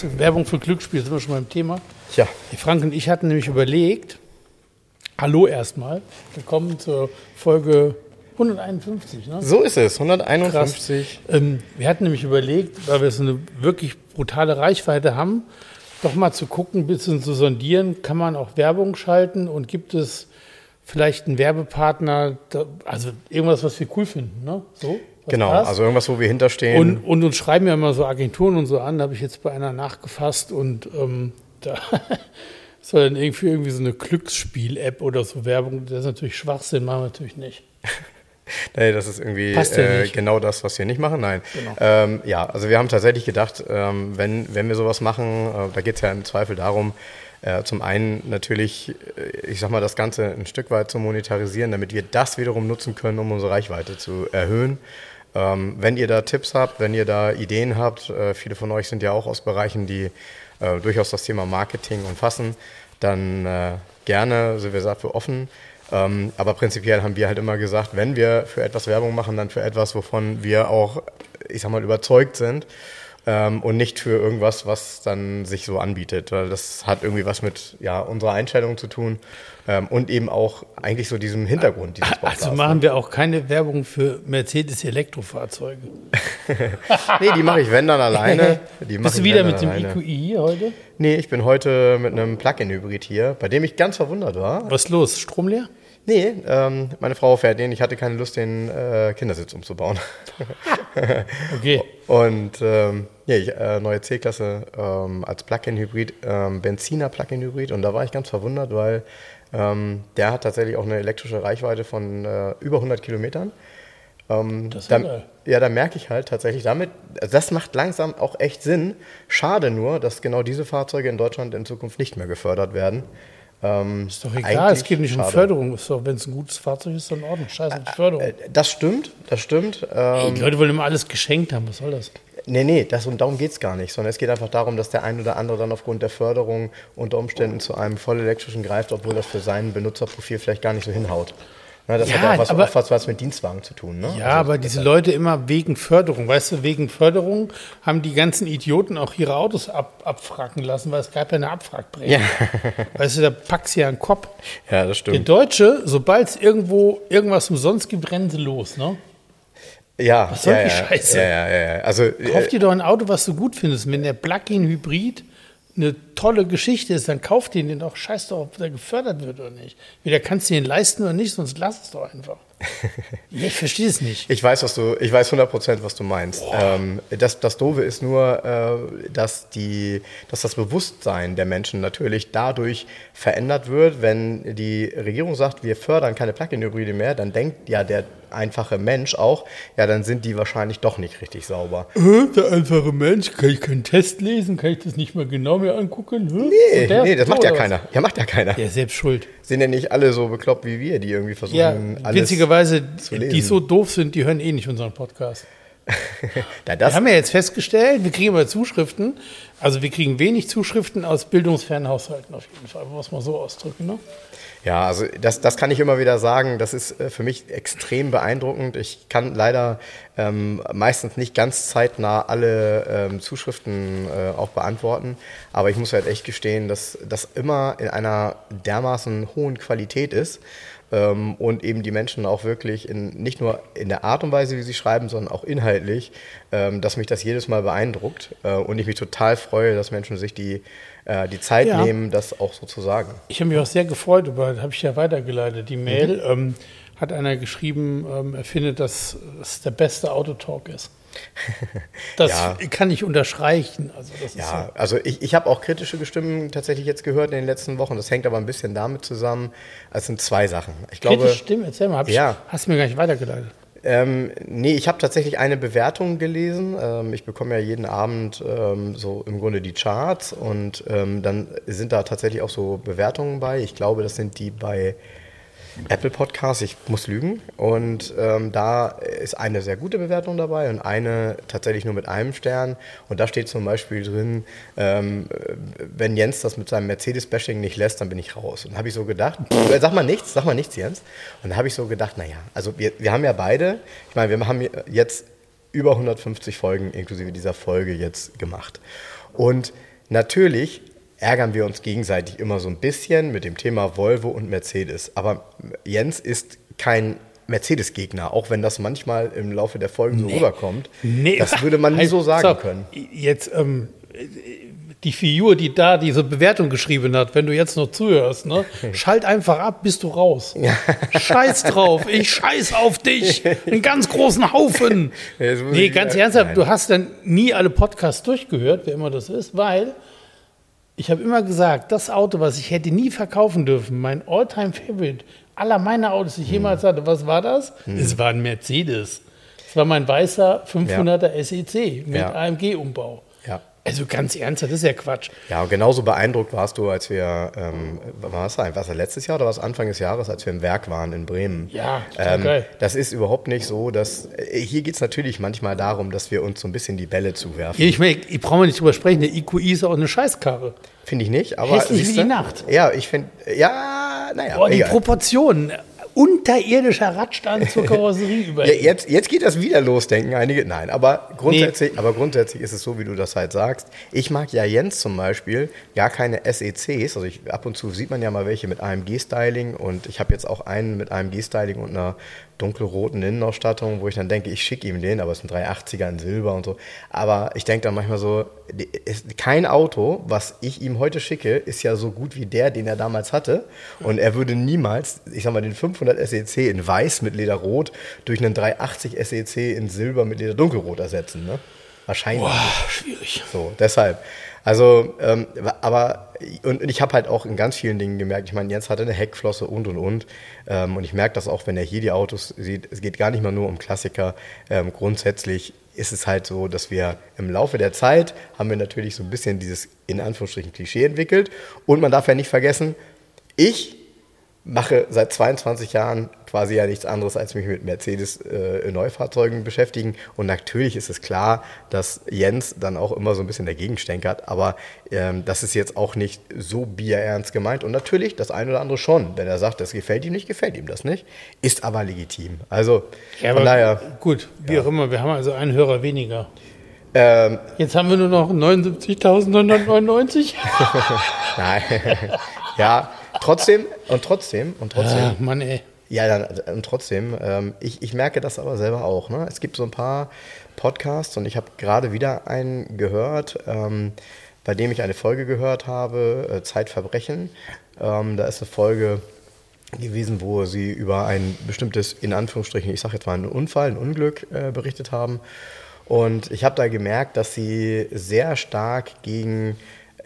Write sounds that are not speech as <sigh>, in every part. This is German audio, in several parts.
Du, Werbung für Glücksspiel, sind wir schon beim Thema. Tja, Die Frank und ich hatten nämlich überlegt, hallo erstmal, willkommen zur Folge 151. Ne? so ist es, 151. Ähm, wir hatten nämlich überlegt, weil wir so eine wirklich brutale Reichweite haben, doch mal zu gucken, ein bisschen zu sondieren, kann man auch Werbung schalten und gibt es vielleicht einen Werbepartner, also irgendwas, was wir cool finden, ne? So? Genau, passt? also irgendwas, wo wir hinterstehen. Und, und uns schreiben ja immer so Agenturen und so an, da habe ich jetzt bei einer nachgefasst und ähm, da <laughs> soll dann irgendwie, irgendwie so eine Glücksspiel-App oder so Werbung, das ist natürlich Schwachsinn, machen wir natürlich nicht. <laughs> Nee, das ist irgendwie ja äh, genau das, was wir nicht machen. Nein. Genau. Ähm, ja, also wir haben tatsächlich gedacht, ähm, wenn, wenn wir sowas machen, äh, da geht es ja im Zweifel darum, äh, zum einen natürlich, äh, ich sag mal, das Ganze ein Stück weit zu monetarisieren, damit wir das wiederum nutzen können, um unsere Reichweite zu erhöhen. Ähm, wenn ihr da Tipps habt, wenn ihr da Ideen habt, äh, viele von euch sind ja auch aus Bereichen, die äh, durchaus das Thema Marketing umfassen, dann äh, gerne sind wir dafür offen. Ähm, aber prinzipiell haben wir halt immer gesagt, wenn wir für etwas Werbung machen, dann für etwas, wovon wir auch, ich sag mal, überzeugt sind ähm, und nicht für irgendwas, was dann sich so anbietet. Weil das hat irgendwie was mit ja, unserer Einstellung zu tun ähm, und eben auch eigentlich so diesem Hintergrund dieses Podcasts. Also machen wir auch keine Werbung für Mercedes Elektrofahrzeuge. <laughs> nee, die mache ich, wenn dann alleine. <laughs> Die Bist du wieder mit dem alleine. EQI hier heute? Nee, ich bin heute mit einem Plug-in-Hybrid hier, bei dem ich ganz verwundert war. Was ist los? Strom leer? Nee, ähm, meine Frau fährt den. Ich hatte keine Lust, den äh, Kindersitz umzubauen. <laughs> Okay. Und ähm, ja, ich, äh, neue C-Klasse ähm, als Plug-in-Hybrid, ähm, Benziner Plug-in-Hybrid. Und da war ich ganz verwundert, weil ähm, der hat tatsächlich auch eine elektrische Reichweite von äh, über 100 Kilometern. Ähm, Das ist da, geil. ja, da merke ich halt tatsächlich damit, also das macht langsam auch echt Sinn. Schade nur, dass genau diese Fahrzeuge in Deutschland in Zukunft nicht mehr gefördert werden. Ähm, Ist doch egal, es geht nicht um schade. Förderung. Ist doch, wenn es ein gutes Fahrzeug ist, dann in Ordnung. Scheiß auf die Förderung. Das stimmt, das stimmt. Ey, Ähm, die Leute wollen immer alles geschenkt haben. Was soll das? Nee, nee, das, und darum geht es gar nicht, sondern es geht einfach darum, dass der ein oder andere dann aufgrund der Förderung unter Umständen zu einem vollelektrischen greift, obwohl das für sein Benutzerprofil vielleicht gar nicht so hinhaut. Na, das Ja, hat ja auch was, aber- oft was, was mit Dienstwagen zu tun. Ne? Ja, aber diese Leute immer wegen Förderung, weißt du, wegen Förderung haben die ganzen Idioten auch ihre Autos ab, abfracken lassen, weil es gab ja eine Abfragprämie. Ja. <laughs> Weißt du, da packst du ja einen Kopf. ja, das Der stimmt. Deutsche, sobald es irgendwo irgendwas umsonst gibt, rennen sie los, ne? Ja, Was soll ja, die ja, Scheiße? Ja, ja, ja. Also, Kauf äh, dir doch ein Auto, was du gut findest. Wenn der Plug-in-Hybrid eine tolle Geschichte ist, dann kauf den den doch. Scheiß doch, ob der gefördert wird oder nicht. Entweder kannst du den leisten oder nicht, sonst lass es doch einfach. <laughs> ich verstehe es nicht. Ich weiß, was du, ich weiß 100 Prozent, was du meinst. Ähm, das, das Doofe ist nur, äh, dass, die, dass das Bewusstsein der Menschen natürlich dadurch verändert wird. Wenn die Regierung sagt, wir fördern keine Plug-in-Hybride mehr, dann denkt ja der einfache Mensch auch, ja, dann sind die wahrscheinlich doch nicht richtig sauber. Der einfache Mensch, kann ich keinen Test lesen? Kann ich das nicht mal genau mir angucken? Hä? Nee, der nee, das macht ja was? keiner. Ja, macht ja keiner. Ja, selbst schuld. Sind ja nicht alle so bekloppt wie wir, die irgendwie versuchen, Ja, alles witzigerweise, die so doof sind, die hören eh nicht unseren Podcast. <laughs> Wir das, haben ja jetzt festgestellt, wir kriegen aber Zuschriften. Also wir kriegen wenig Zuschriften aus bildungsfernen Haushalten auf jeden Fall, muss man so ausdrücken. Ne? Ja, also das, das kann ich immer wieder sagen. Das ist äh, für mich extrem beeindruckend. Ich kann leider ähm, meistens nicht ganz zeitnah alle ähm, Zuschriften äh, auch beantworten. Aber ich muss halt echt gestehen, dass das immer in einer dermaßen hohen Qualität ist. Ähm, und eben die Menschen auch wirklich in, nicht nur in der Art und Weise, wie sie schreiben, sondern auch inhaltlich, ähm, dass mich das jedes Mal beeindruckt äh, und ich mich total freue, dass Menschen sich die, äh, die Zeit Ja. nehmen, das auch so zu sagen. Ich habe mich auch sehr gefreut, über, habe ich ja weitergeleitet, die Mail. Ähm, hat einer geschrieben, ähm, er findet, dass es der beste Autotalk ist. <laughs> Das Ja. kann ich unterstreichen. Also Ja, so. also ich, ich habe auch kritische Stimmen tatsächlich jetzt gehört in den letzten Wochen. Das hängt aber ein bisschen damit zusammen. Es sind zwei Sachen. Ich glaube, Kritische Stimme, erzähl mal, hab Ja. ich, hast du mir gar nicht weitergeleitet. Ähm, nee, ich habe tatsächlich eine Bewertung gelesen. Ähm, ich bekomme ja jeden Abend ähm, so im Grunde die Charts und ähm, dann sind da tatsächlich auch so Bewertungen bei. Ich glaube, das sind die bei Apple Podcast, ich muss lügen. Und ähm, da ist eine sehr gute Bewertung dabei und eine tatsächlich nur mit einem Stern. Und da steht zum Beispiel drin, ähm, wenn Jens das mit seinem Mercedes-Bashing nicht lässt, dann bin ich raus. Und habe ich so gedacht, sag mal nichts, sag mal nichts, Jens. Und da habe ich so gedacht, naja, also wir, wir haben ja beide, ich meine, wir haben jetzt über 150 Folgen inklusive dieser Folge jetzt gemacht. Und natürlich ärgern wir uns gegenseitig immer so ein bisschen mit dem Thema Volvo und Mercedes. Aber Jens ist kein Mercedes-Gegner, auch wenn das manchmal im Laufe der Folgen so rüberkommt. Nee. Das würde man nie so sagen So, können. Jetzt, ähm, die Figur, die da diese Bewertung geschrieben hat, wenn du jetzt noch zuhörst, ne, <laughs> schalt einfach ab, bist du raus. Scheiß drauf, ich scheiß auf dich. Einen ganz großen Haufen. Nee, ganz ernsthaft, du hast dann nie alle Podcasts durchgehört, wer immer das ist, weil ich habe immer gesagt, das Auto, was ich hätte nie verkaufen dürfen, mein Alltime favorite aller meiner Autos, die ich jemals Hm. hatte, was war das? Es war ein Mercedes. Es war mein weißer 500er SEC E mit Ja. AMG-Umbau. Ja. Also ganz ernsthaft, das ist ja Quatsch. Ja, und genauso beeindruckt warst du, als wir, ähm, war es war es letztes Jahr oder was Anfang des Jahres, als wir im Werk waren in Bremen? Ja, ähm, geil. Das ist überhaupt nicht so, dass, äh, hier geht es natürlich manchmal darum, dass wir uns so ein bisschen die Bälle zuwerfen. Ich, meine, ich brauche mal nicht drüber sprechen, der IQI ist auch eine Scheißkarre. Finde ich nicht, aber. Hässlich wie siehste? die Nacht. Ja, ich finde, ja, naja. Boah, die egal. Proportionen. Unterirdischer Radstand zur <laughs> Karosserie über. Ja, jetzt, jetzt geht das wieder los, denken einige. Nein, aber grundsätzlich, aber grundsätzlich ist es so, wie du das halt sagst. Ich mag ja Jens zum Beispiel gar keine SECs. Also ich, ab und zu sieht man ja mal welche mit AMG-Styling und ich habe jetzt auch einen mit AMG-Styling und einer dunkelroten Innenausstattung, wo ich dann denke, ich schicke ihm den, aber es sind 380er in Silber und so. Aber ich denke dann manchmal so, ist kein Auto, was ich ihm heute schicke, ist ja so gut wie der, den er damals hatte. Und er würde niemals, ich sag mal, den 500 SEC in weiß mit Lederrot durch einen 380 SEC in Silber mit Leder dunkelrot ersetzen. Ne? Wahrscheinlich. Boah, schwierig. So, deshalb. Also, ähm, aber, und ich habe halt auch in ganz vielen Dingen gemerkt, ich meine, Jens hatte eine Heckflosse und und und. Ähm, und ich merke das auch, wenn er hier die Autos sieht. Es geht gar nicht mal nur um Klassiker. Ähm, grundsätzlich ist es halt so, dass wir im Laufe der Zeit haben wir natürlich so ein bisschen dieses in Anführungsstrichen Klischee entwickelt. Und man darf ja nicht vergessen, ich mache seit 22 Jahren quasi ja nichts anderes, als mich mit Mercedes äh, Neufahrzeugen beschäftigen. Und natürlich ist es klar, dass Jens dann auch immer so ein bisschen dagegen stänkert. Aber ähm, das ist jetzt auch nicht so bierernst gemeint. Und natürlich das eine oder andere schon. Wenn er sagt, das gefällt ihm nicht, gefällt ihm das nicht. Ist aber legitim. Also Ja, von daher. gut, wie auch immer, wir haben also einen Hörer weniger. Ähm, Jetzt haben wir nur noch 79.999. <laughs> nein. <laughs> ja, trotzdem und trotzdem und trotzdem. Ah, Mann, ey. Ja, dann, und trotzdem, ähm, ich, ich merke das aber selber auch. Ne? Es gibt so ein paar Podcasts und ich habe gerade wieder einen gehört, ähm, bei dem ich eine Folge gehört habe, äh, Zeitverbrechen. Ähm, da ist eine Folge gewesen, wo sie über ein bestimmtes, in Anführungsstrichen, ich sage jetzt mal einen Unfall, ein Unglück äh, berichtet haben. Und ich habe da gemerkt, dass sie sehr stark gegen,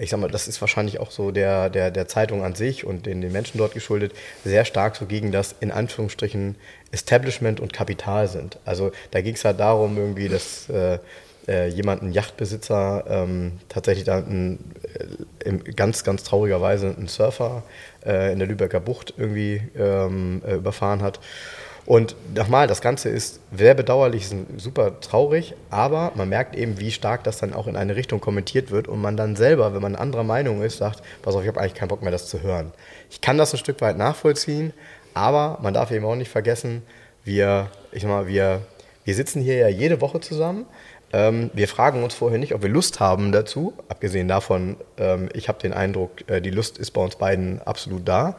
ich sag mal, das ist wahrscheinlich auch so der, der, der Zeitung an sich und den, den Menschen dort geschuldet, sehr stark so gegen das, in Anführungsstrichen, Establishment und Kapital sind. Also da ging es halt darum, irgendwie, dass äh, äh, jemand, ein Yachtbesitzer, ähm, tatsächlich da ein, äh, ganz, ganz trauriger Weise einen Surfer äh, in der Lübecker Bucht irgendwie ähm, äh, überfahren hat. Und nochmal, das Ganze ist sehr bedauerlich, ist super traurig, aber man merkt eben, wie stark das dann auch in eine Richtung kommentiert wird und man dann selber, wenn man anderer Meinung ist, sagt, pass auf, ich habe eigentlich keinen Bock mehr, das zu hören. Ich kann das ein Stück weit nachvollziehen, aber man darf eben auch nicht vergessen, wir, ich sag mal, wir, wir sitzen hier ja jede Woche zusammen. Ähm, wir fragen uns vorher nicht, ob wir Lust haben dazu. Abgesehen davon, ähm, ich habe den Eindruck, äh, die Lust ist bei uns beiden absolut da.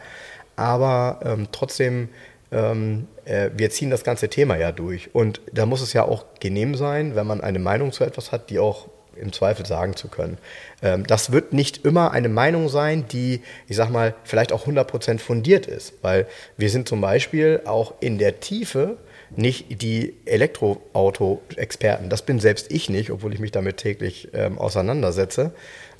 Aber ähm, trotzdem, ähm, äh, wir ziehen das ganze Thema ja durch. Und da muss es ja auch genehm sein, wenn man eine Meinung zu etwas hat, die auch im Zweifel sagen zu können. Ähm, das wird nicht immer eine Meinung sein, die, ich sag mal, vielleicht auch 100% fundiert ist. Weil wir sind zum Beispiel auch in der Tiefe nicht die Elektroauto-Experten. Das bin selbst ich nicht, obwohl ich mich damit täglich ähm, auseinandersetze.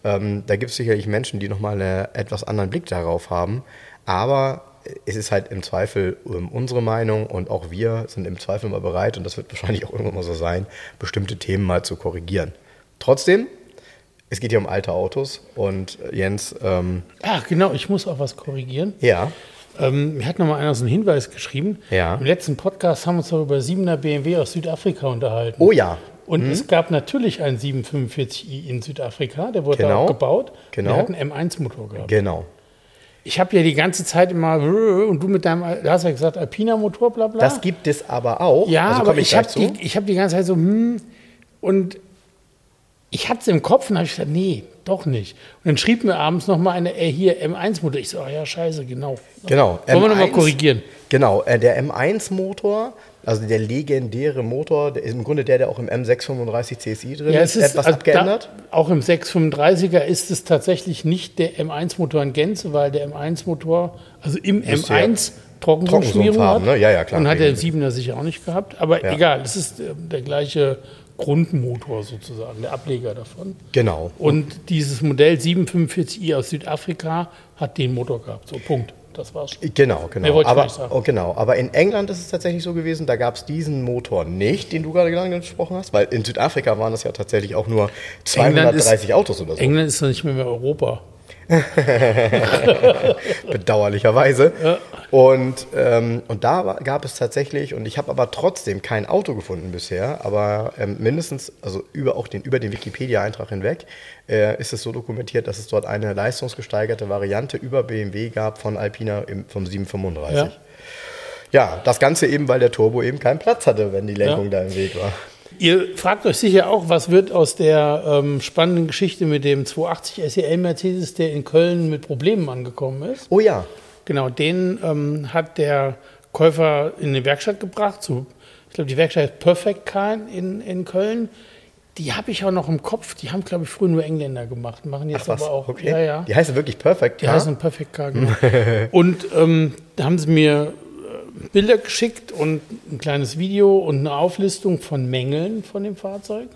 Ähm, da gibt es sicherlich Menschen, die nochmal einen etwas anderen Blick darauf haben. Aber es ist halt im Zweifel ähm, unsere Meinung und auch wir sind im Zweifel mal bereit, und das wird wahrscheinlich auch irgendwann mal so sein, bestimmte Themen mal zu korrigieren. Trotzdem, es geht hier um alte Autos und äh, Jens. Ähm, Ach, genau, ich muss auch was korrigieren. ja, Ähm, mir hat noch mal einer so einen Hinweis geschrieben. Ja. Im letzten Podcast haben wir uns doch über 7er BMW aus Südafrika unterhalten. oh ja, Und es gab natürlich einen 745i in Südafrika, der wurde Genau. auch gebaut. Genau. Der hat einen M1-Motor gehabt. genau. Ich habe ja die ganze Zeit immer, und du mit deinem, da hast ja gesagt, Alpina-Motor, bla bla. Das gibt es aber auch. ja, also aber ich gleich habe die, ich hab die ganze Zeit so, hm, und ich hatte es im Kopf und habe ich gesagt, nee, doch nicht. Und dann schrieb mir abends nochmal eine, äh, hier M1-Motor. Ich so, ah ja, scheiße, genau. Genau. Wollen wir nochmal M1 korrigieren? Genau, äh, der M1-Motor, also der legendäre Motor, der ist im Grunde der, der auch im M635 CSI drin Ja, ist, ist etwas also abgeändert. Da, auch im 635er ist es tatsächlich nicht der M1-Motor in Gänze, weil der M1-Motor, also im Müsste ja M1 Trockensumpfschmierung Trockensumpf hat. ne? Ja, ja, klar. Und hat der Wegen- 7er sicher auch nicht gehabt. Aber Ja. egal, es ist äh, der gleiche Grundmotor sozusagen, der Ableger davon. Genau. Und dieses Modell 745i aus Südafrika hat den Motor gehabt. So, Punkt. Das war's. Genau, genau. Aber, oh, genau. Aber in England ist es tatsächlich so gewesen, da gab es diesen Motor nicht, den du gerade gesprochen hast, weil in Südafrika waren das ja tatsächlich auch nur England ist- 230 Autos oder so. England ist doch nicht mehr, mehr Europa. <laughs> bedauerlicherweise. Und, ähm, und da gab es tatsächlich, und ich habe aber trotzdem kein Auto gefunden bisher, aber ähm, mindestens, also über, auch den, über den Wikipedia-Eintrag hinweg, äh, ist es so dokumentiert, dass es dort eine leistungsgesteigerte Variante über BMW gab von Alpina im, vom 735. Ja. Ja. das Ganze eben, weil der Turbo eben keinen Platz hatte, wenn die Lenkung Ja. da im Weg war. Ihr fragt euch sicher auch, was wird aus der ähm, spannenden Geschichte mit dem 280 SEL Mercedes, der in Köln mit Problemen angekommen ist. Oh ja, Genau, den ähm, hat der Käufer in die Werkstatt gebracht. Zu, ich glaube, die Werkstatt ist Perfect Car in, in Köln. Die habe ich auch noch im Kopf. Die haben, glaube ich, früher nur Engländer gemacht. Machen jetzt ach aber auch. okay. Ja, ja. Die heißen wirklich Perfect Die Car? heißen Perfect Car, genau. <laughs> und ähm, da haben sie mir Bilder geschickt und ein kleines Video und eine Auflistung von Mängeln von dem Fahrzeug.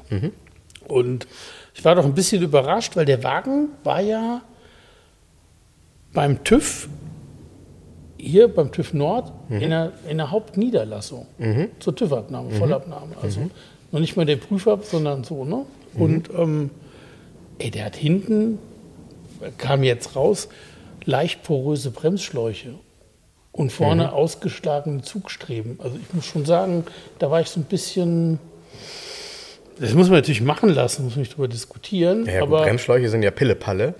Und ich war doch ein bisschen überrascht, weil der Wagen war ja beim TÜV, hier beim TÜV Nord, in, der, in der Hauptniederlassung zur TÜV-Abnahme, Vollabnahme. Also noch nicht mal der Prüfer, sondern so. Ne? Und ähm, ey, der hat hinten kam jetzt raus, leicht poröse Bremsschläuche und vorne ausgeschlagene Zugstreben. Also ich muss schon sagen, da war ich so ein bisschen. Das muss man natürlich machen lassen, muss man nicht drüber diskutieren. Ja, gut, aber Bremsschläuche sind ja Pillepalle.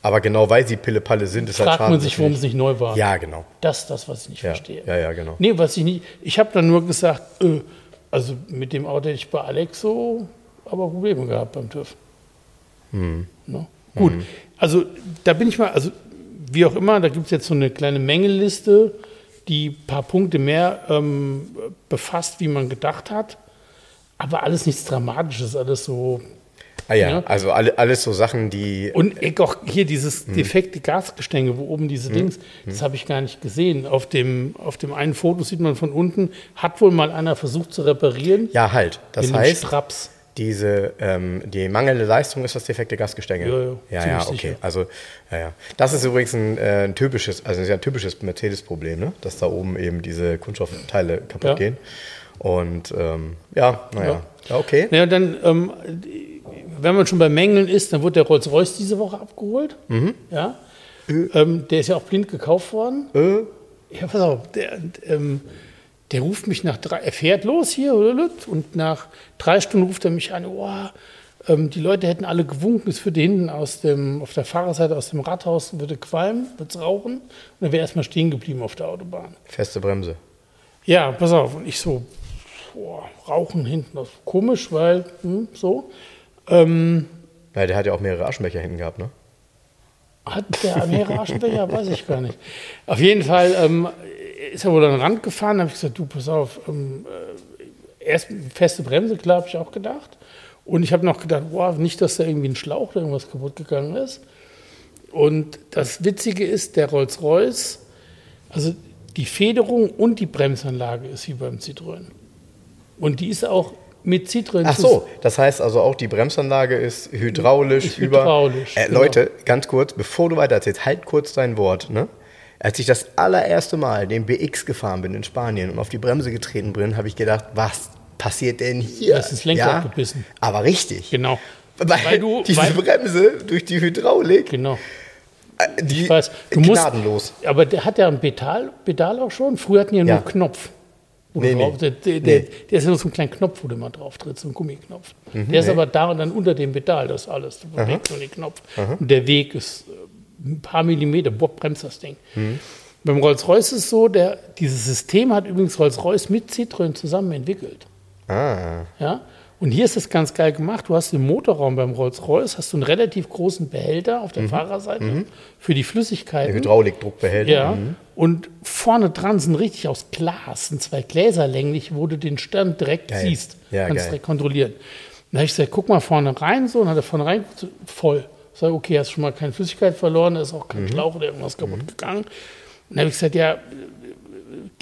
Aber genau weil sie Pillepalle sind, ist halt fragt man sich, warum es nicht neu war. Ja, genau. Das ist das, was ich nicht Ja, verstehe. ja, ja, genau. Nee, was ich nicht. Ich habe dann nur gesagt, äh, also mit dem Auto hätte ich bei Alex so aber Probleme gehabt beim TÜV. Hm. Ne? Gut, also da bin ich mal, also wie auch immer, da gibt es jetzt so eine kleine Mängelliste, die ein paar Punkte mehr ähm, befasst, wie man gedacht hat. Aber alles nichts Dramatisches, alles so. Ah ja, Ja. also alle, alles so Sachen, die. Und ich auch hier dieses Hm. defekte Gasgestänge, wo oben diese Dings, das habe ich gar nicht gesehen. Auf dem, auf dem einen Foto sieht man von unten, hat wohl mal einer versucht zu reparieren. ja, halt. Das heißt, Straps. Diese, ähm, die mangelnde Leistung ist das defekte Gasgestänge. Ja, ja, ja, ja okay. sicher. Also, ja, ja. Das ist übrigens ein, äh, ein typisches, also ist ja ein typisches Mercedes-Problem, ne? dass da oben eben diese Kunststoffteile kaputt Ja. gehen. Und ähm, ja, naja. Ja. Okay. Naja, dann, ähm, wenn man schon bei Mängeln ist, dann wurde der Rolls-Royce diese Woche abgeholt. Ja. Ähm, der ist ja auch blind gekauft worden. Äh, Ja, pass auf, der, ähm, der ruft mich nach drei, er fährt los hier und nach drei Stunden ruft er mich an, oh, ähm, die Leute hätten alle gewunken, es würde hinten aus dem, auf der Fahrerseite aus dem Rathaus würde qualmen, würde es rauchen und dann wäre erstmal stehen geblieben auf der Autobahn. feste Bremse. Ja, pass auf. Und ich so, boah, Rauchen hinten, das ist komisch, weil, hm, so. Ähm, Ja, der hat ja auch mehrere Aschenbecher hinten gehabt, ne? hat der mehrere Aschenbecher? Weiß ich gar nicht. Auf jeden Fall ähm, ist er wohl an den Rand gefahren, habe ich gesagt, du, pass auf, ähm, äh, erst feste Bremse, klar, habe ich auch gedacht. Und ich habe noch gedacht, boah, nicht, dass da irgendwie ein Schlauch oder irgendwas kaputt gegangen ist. Und das Witzige ist, der Rolls-Royce, also die Federung und die Bremsanlage ist wie beim Citroën. Und die ist auch mit Citroën Ach so, das heißt also auch die Bremsanlage ist hydraulisch Ist über. hydraulisch, äh, genau. Leute, ganz kurz, bevor du weiter erzählst, halt kurz dein Wort. Ne? Als ich das allererste Mal den BX gefahren bin in Spanien und auf die Bremse getreten bin, habe ich gedacht, was passiert denn hier? Das ist Lenkrad gebissen. Aber richtig. Genau. Weil, Weil du- <laughs> diese weil- Bremse durch die Hydraulik, Genau. äh, die Ich weiß, du musst, gnadenlos. aber der hat ja ein Pedal, Pedal auch schon. Früher hatten die ja nur Ja. einen Knopf. Nee, nee. der, der, Nee. der ist ja nur so ein kleiner Knopf, wo du mal drauf trittst, so ein Gummiknopf. Mhm, der ist aber da und dann unter dem Pedal, das alles. Du bewegst nur den Knopf. Und der Weg ist äh, ein paar Millimeter, Bob bremst das Ding. Mhm. Beim Rolls-Royce ist es so, der, dieses System hat übrigens Rolls-Royce mit Citroën zusammen entwickelt. Ah, Ja? Und hier ist es ganz geil gemacht. Du hast im Motorraum beim Rolls-Royce hast du einen relativ großen Behälter auf der Mhm. Fahrerseite für die Flüssigkeiten. der Hydraulikdruckbehälter. Ja. Mhm. Und vorne dran sind richtig aus Glas, sind zwei Gläser länglich, wo du den Stern direkt Geil. siehst. Ja, kannst geil. direkt kontrollieren. Dann habe ich gesagt, guck mal vorne rein, so, und hat er vorne rein, voll. Ich sage, okay, hast schon mal keine Flüssigkeit verloren, da ist auch Mhm. kein Schlauch oder irgendwas kaputt gegangen. Und dann habe ich gesagt, ja,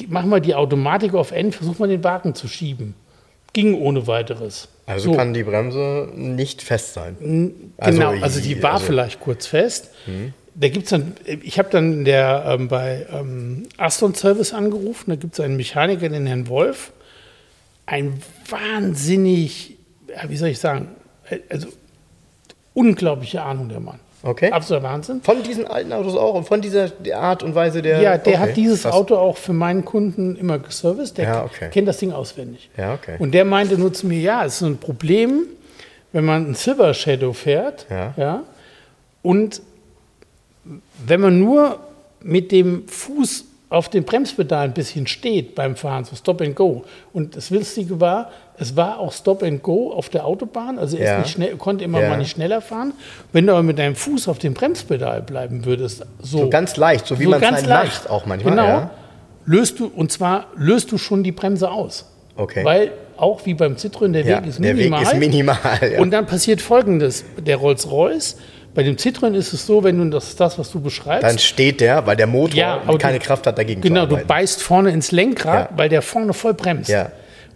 mach mal die Automatik auf N, versuch mal den Wagen zu schieben. Ging ohne weiteres. Also So. kann die Bremse nicht fest sein. genau, also die war also- Mhm. vielleicht kurz fest. Da gibt's dann, ich habe dann der, ähm, bei ähm, Aston Service angerufen, da gibt es einen Mechaniker, den Herrn Wolf. Ein wahnsinnig, ja, wie soll ich sagen, äh, also unglaubliche Ahnung der Mann. Okay. Absoluter Wahnsinn. Von diesen alten Autos auch und von dieser Art und Weise der. Ja, der okay, hat dieses krass. Auto auch für meinen Kunden immer geserviced. Der Ja, okay. kennt das Ding auswendig. Ja, okay. Und der meinte nur zu mir, ja, es ist ein Problem, wenn man einen Silver Shadow fährt. Ja. und wenn man nur mit dem Fuß auf dem Bremspedal ein bisschen steht beim Fahren, so Stop and Go. Und das Lustige war, es war auch Stop and Go auf der Autobahn, also er Ja. schnell, konnte immer Ja. mal nicht schneller fahren. Wenn du aber mit deinem Fuß auf dem Bremspedal bleiben würdest, so, So ganz leicht, so wie so man es halt leicht. macht auch manchmal. Genau. Ja. Löst du, und zwar löst du schon die Bremse aus. Okay. Weil auch wie beim Citroën, der Weg ist der Weg minimal. ist minimal. Und dann passiert folgendes: Der Rolls-Royce, bei dem Citroën ist es so, wenn du das, das was du beschreibst, Dann steht der, weil der Motor Ja, keine du- Kraft hat, dagegen genau, zu du arbeiten. beißt vorne ins Lenkrad, Ja. weil der vorne voll bremst. Ja.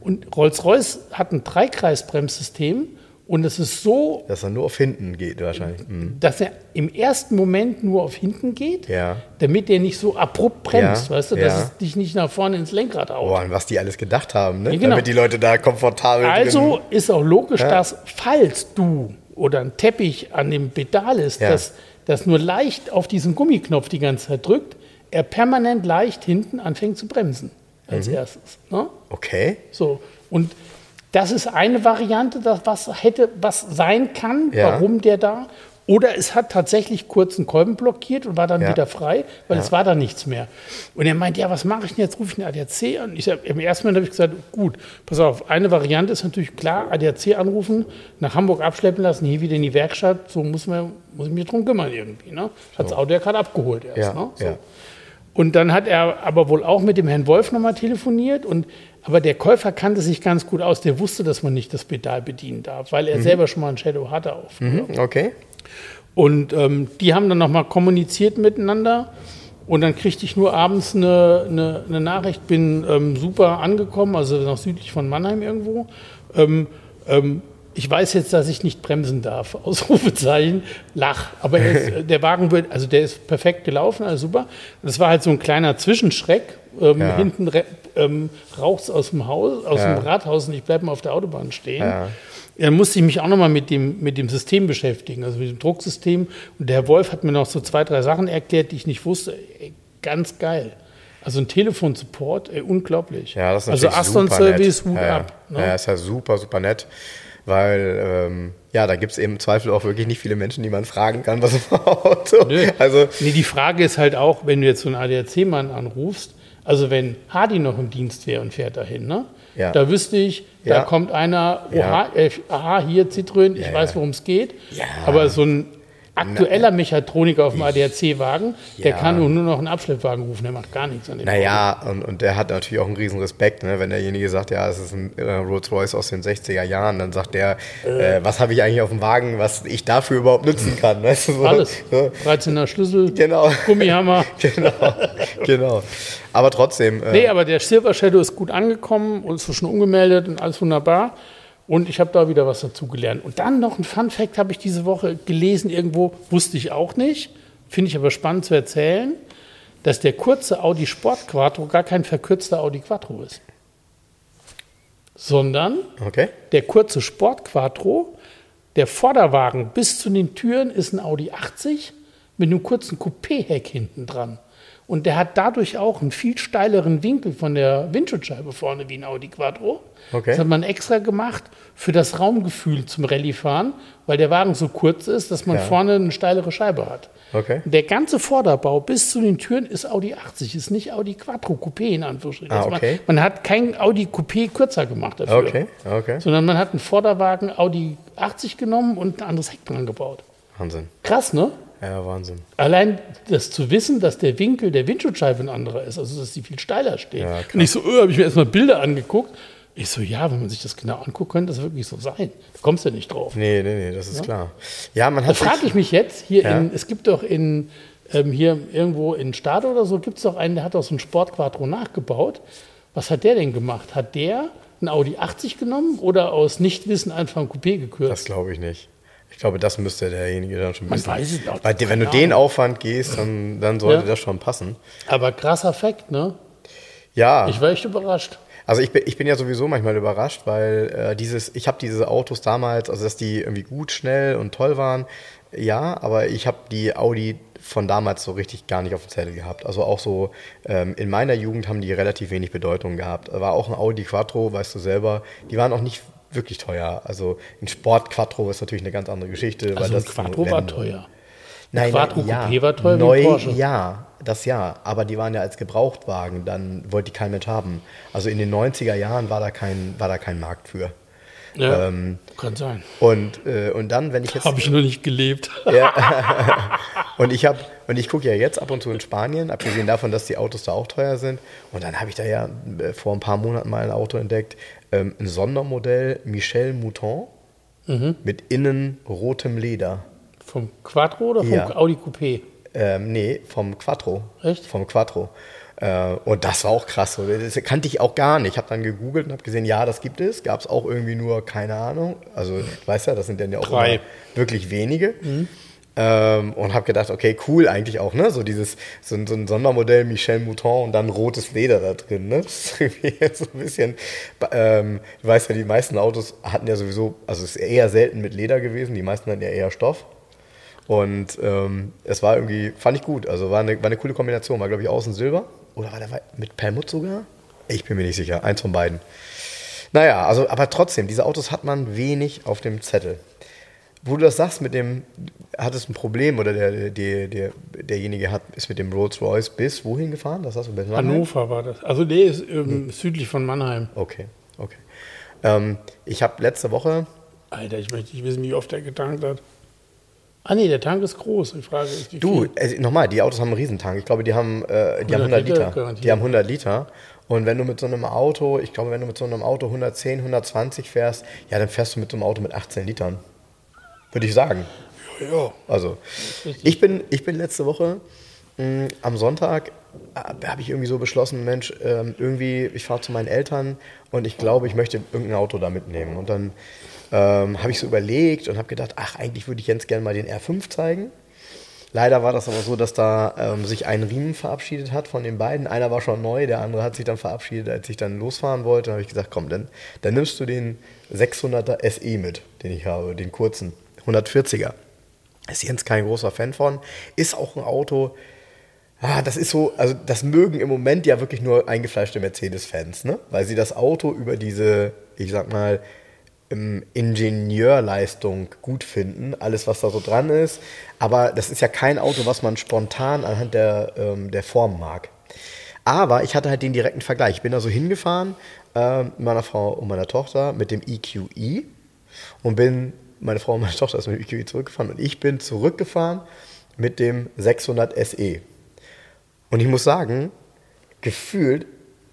Und Rolls-Royce hat ein Dreikreisbremssystem und es ist so, Dass er nur auf hinten geht wahrscheinlich. Mhm. dass er im ersten Moment nur auf hinten geht, Ja. damit der nicht so abrupt bremst, Ja, weißt du, ja. dass es dich nicht nach vorne ins Lenkrad haut. Boah, an was die alles gedacht haben, ne? Ja, genau. damit die Leute da komfortabel Also drin... ist auch logisch, dass falls du oder ein Teppich an dem Pedal ist, Ja. das, das nur leicht auf diesen Gummiknopf die ganze Zeit drückt, er permanent leicht hinten anfängt zu bremsen als Mhm. erstes. Ne? Okay. So. Und das ist eine Variante, das, was hätte, was sein kann, Ja. warum der da. Oder es hat tatsächlich kurz einen Kolben blockiert und war dann Ja. wieder frei, weil es war da nichts mehr. Und er meint, ja, was mache ich denn jetzt? Rufe ich einen ADAC an? Ich sag, Im ersten Moment habe ich gesagt, gut, pass auf, eine Variante ist natürlich klar, ADAC anrufen, nach Hamburg abschleppen lassen, hier wieder in die Werkstatt, so muss, man, muss ich mich drum kümmern irgendwie. Ne? Hat das Auto ja gerade abgeholt erst. Ja, ne? so. Und dann hat er aber wohl auch mit dem Herrn Wolf nochmal telefoniert. Und, aber der Käufer kannte sich ganz gut aus. Der wusste, dass man nicht das Pedal bedienen darf, weil er selber schon mal ein Shadow hatte auf. Mhm. Okay. Und ähm, die haben dann nochmal kommuniziert miteinander. Und dann kriegte ich nur abends eine, eine, eine Nachricht, bin ähm, super angekommen, also noch südlich von Mannheim irgendwo. Ähm, ähm, ich weiß jetzt, dass ich nicht bremsen darf. <laughs> Ausrufezeichen, lach. Aber er äh, <laughs> der Wagen wird, also der ist perfekt gelaufen, also super. Das war halt so ein kleiner Zwischenschreck. Ähm, Ja. Hinten ähm, raucht aus dem Haus, aus Ja. dem Rathaus und ich bleibe mal auf der Autobahn stehen. Ja. Dann musste ich mich auch nochmal mit dem, mit dem System beschäftigen, also mit dem Drucksystem. Und der Herr Wolf hat mir noch so zwei, drei Sachen erklärt, die ich nicht wusste. Ey, ganz geil. Also ein Telefonsupport, ey, unglaublich. Ja, das ist also natürlich Aston super Service. Hut ab. Ne? ja, ist ja super, super nett. Weil, ähm, ja, da gibt es eben im Zweifel auch wirklich nicht viele Menschen, die man fragen kann, was im <laughs> Auto. Nö. Also, Nee, die Frage ist halt auch, wenn du jetzt so einen ADAC-Mann anrufst, also wenn Hardy noch im Dienst wäre und fährt dahin, ne? Ja. Da wüsste ich, da Ja. kommt einer, Ja. oha, äh, aha, hier Citroën, ich Ja, weiß, ja. worum es geht. Ja. Aber so ein aktueller Mechatroniker auf dem ADAC-Wagen, der Ja. kann nur noch einen Abschleppwagen rufen, der macht gar nichts an dem naja, und, und der hat natürlich auch einen riesen Respekt, ne? wenn derjenige sagt, ja, es ist ein äh, Rolls-Royce aus den 60er Jahren, dann sagt der, äh, was habe ich eigentlich auf dem Wagen, was ich dafür überhaupt nutzen kann. Weißt du, so, Alles. So. 13er Schlüssel, Genau. Gummihammer. <laughs> genau, genau. Aber trotzdem, äh, Nee, aber der Silver Shadow ist gut angekommen und ist schon umgemeldet und alles wunderbar. Und ich habe da wieder was dazugelernt. Und dann noch ein Fun Fact habe ich diese Woche gelesen, irgendwo, wusste ich auch nicht, finde ich aber spannend zu erzählen. dass der kurze Audi Sport Quattro gar kein verkürzter Audi Quattro ist. Sondern Okay. der kurze Sport Quattro, der Vorderwagen bis zu den Türen ist ein Audi 80 mit einem kurzen Coupé-Heck hinten dran. Und der hat dadurch auch einen viel steileren Winkel von der Windschutzscheibe vorne wie ein Audi Quattro. Okay. Das hat man extra gemacht für das Raumgefühl zum Rallyefahren, weil der Wagen so kurz ist, dass man Ja. vorne eine steilere Scheibe hat. Okay. Der ganze Vorderbau bis zu den Türen ist Audi 80, ist nicht Audi Quattro Coupé in Anführungsstrichen. Ah, Also okay. man, man hat kein Audi Coupé kürzer gemacht dafür. Okay. Okay. Sondern man hat einen Vorderwagen Audi 80 genommen und ein anderes Heck dran gebaut. Wahnsinn. Krass, ne? Ja, Wahnsinn. Allein das zu wissen, dass der Winkel der Windschutzscheibe ein anderer ist, also dass die viel steiler steht. Ja, und ich so, öh, habe ich mir erstmal Bilder angeguckt. Ich so, ja, wenn man sich das genau anguckt, könnte das wirklich so sein. Da kommst du nicht drauf. Nee, nee, nee, das ist klar. Ja, man Da hat frage sich- ich mich jetzt, hier Ja. in, es gibt doch in, ähm, hier irgendwo in Stade oder so, gibt es doch einen, der hat doch so einen Sportquattro nachgebaut. Was hat der denn gemacht? Hat der einen Audi 80 genommen oder aus Nichtwissen einfach ein Coupé gekürzt? Das glaube ich nicht. Ich glaube, das müsste derjenige dann schon Man wissen. weiß es auch. Weil wenn du den. Aufwand gehst, dann, dann sollte Ja. das schon passen. Aber krasser Fakt, ne? Ja, Ich war echt überrascht. also ich bin, ich bin ja sowieso manchmal überrascht, weil äh, dieses, ich habe diese Autos damals, also dass die irgendwie gut, schnell und toll waren, ja, aber ich habe die Audi von damals so richtig gar nicht auf dem Zettel gehabt. Also auch so ähm, in meiner Jugend haben die relativ wenig Bedeutung gehabt. War auch ein Audi Quattro, weißt du selber, die waren auch nicht wirklich teuer. Also ein Sport Quattro ist natürlich eine ganz andere Geschichte. weil Also ein das Quattro war teuer. Nein, Quattro nein, ja. Coupé war teuer Neu, Porsche. Ja, das ja. Aber die waren ja als Gebrauchtwagen, dann wollte die kein Mensch haben. Also in den 90er Jahren war da kein, war da kein Markt für. Ja, Ähm, kann sein. Und, äh, und dann, wenn ich jetzt. Habe ich noch nicht gelebt. <laughs> Und ich habe und ich gucke ja jetzt ab und zu in Spanien, abgesehen davon, dass die Autos da auch teuer sind. Und dann habe ich da ja äh, vor ein paar Monaten mal ein Auto entdeckt, ähm, ein Sondermodell Michel Mouton Mhm. mit innen rotem Leder. Vom Quattro oder vom Ja. Audi Coupé? Ähm, nee, vom Quattro. Echt? Vom Quattro. Äh, und das war auch krass. so. Das kannte ich auch gar nicht. Ich habe dann gegoogelt und habe gesehen, ja, das gibt es. Gab es auch irgendwie nur, keine Ahnung. Also, du weißt ja, das sind dann ja auch wirklich wenige. Ähm, und habe gedacht, okay, cool eigentlich auch, ne? So dieses, so, ein- so ein Sondermodell Michel Mouton und dann rotes Leder da drin, ne? <laughs> Das ist irgendwie so ein bisschen, ähm, du weißt ja, die meisten Autos hatten ja sowieso, also es ist eher selten mit Leder gewesen, die meisten hatten ja eher Stoff. Und ähm, es war irgendwie, fand ich gut. Also war eine, war eine coole Kombination. War, glaube ich, außen Silber. Oder war der mit Perlmutt sogar? Ich bin mir nicht sicher. Eins von beiden. Naja, also, aber trotzdem, diese Autos hat man wenig auf dem Zettel. Wo du das sagst, mit dem, hat es ein Problem oder der, der, der, derjenige hat, ist mit dem Rolls Royce bis wohin gefahren? Das hast du bis? Hannover war das. Also nee, ist ähm, südlich von Mannheim. Okay, okay. Ähm, ich habe letzte Woche, Alter, ich möchte nicht wissen, wie oft der getankt hat. Ah nee, der Tank ist groß. Die Frage ist, wie Du, äh, nochmal, die Autos haben einen Riesentank. Ich glaube, die haben, äh, die haben 100 100 Liter Liter. garantiert. Die haben 100 Liter. Und wenn du mit so einem Auto, ich glaube, wenn du mit so einem Auto 110, 120 fährst, ja, dann fährst du mit so einem Auto mit 18 Litern. Würde ich sagen. Ja, Also, ich bin, ich bin letzte Woche mh, am Sonntag, äh, habe ich irgendwie so beschlossen, Mensch, ähm, irgendwie, ich fahre zu meinen Eltern und ich glaube, ich möchte irgendein Auto da mitnehmen. Und dann ähm, habe ich so überlegt und habe gedacht, ach, eigentlich würde ich Jens gerne mal den R5 zeigen. Leider war das aber so, dass da ähm, sich ein Riemen verabschiedet hat von den beiden. Einer war schon neu, der andere hat sich dann verabschiedet, als ich dann losfahren wollte. Dann habe ich gesagt, komm, dann, dann nimmst du den 600er SE mit, den ich habe, den kurzen, 140er. Ist Jens kein großer Fan von. Ist auch ein Auto, ah, das ist so, also das mögen im Moment ja wirklich nur eingefleischte Mercedes-Fans, ne? Weil sie das Auto über diese, ich sag mal, ähm, Ingenieurleistung gut finden, alles was da so dran ist. Aber das ist ja kein Auto, was man spontan anhand der, ähm, der Form mag. Aber ich hatte halt den direkten Vergleich. Ich bin da so hingefahren mit meiner Frau und meiner Tochter mit dem EQE und bin, meine Frau und meine Tochter ist mit dem EQE zurückgefahren und ich bin zurückgefahren mit dem 600 SE. Und ich muss sagen, gefühlt,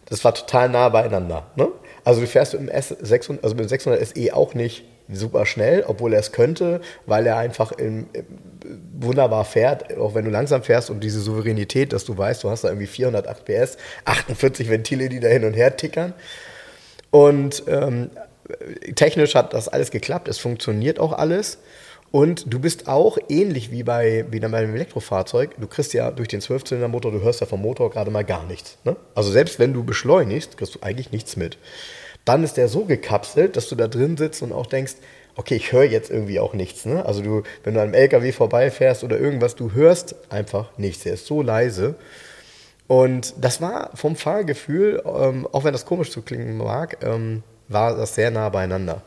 das war total nah beieinander. Ne? Also du fährst mit dem, S600, also mit dem 600 SE auch nicht super schnell, obwohl er es könnte, weil er einfach im, im, wunderbar fährt, auch wenn du langsam fährst und diese Souveränität, dass du weißt, du hast da irgendwie 408 PS, 48 Ventile, die da hin und her tickern. Und ähm, technisch hat das alles geklappt, es funktioniert auch alles. Und du bist auch ähnlich wie bei, wie einem Elektrofahrzeug. Du kriegst ja durch den Zwölfzylindermotor, du hörst ja vom Motor gerade mal gar nichts. Ne? Also selbst wenn du beschleunigst, kriegst du eigentlich nichts mit. Dann ist der so gekapselt, dass du da drin sitzt und auch denkst, okay, ich höre jetzt irgendwie auch nichts. Ne? Also du, wenn du an einem LKW vorbeifährst oder irgendwas, du hörst einfach nichts. Er ist so leise. Und das war vom Fahrgefühl, ähm, auch wenn das komisch zu klingen mag, ähm, war das sehr nah beieinander.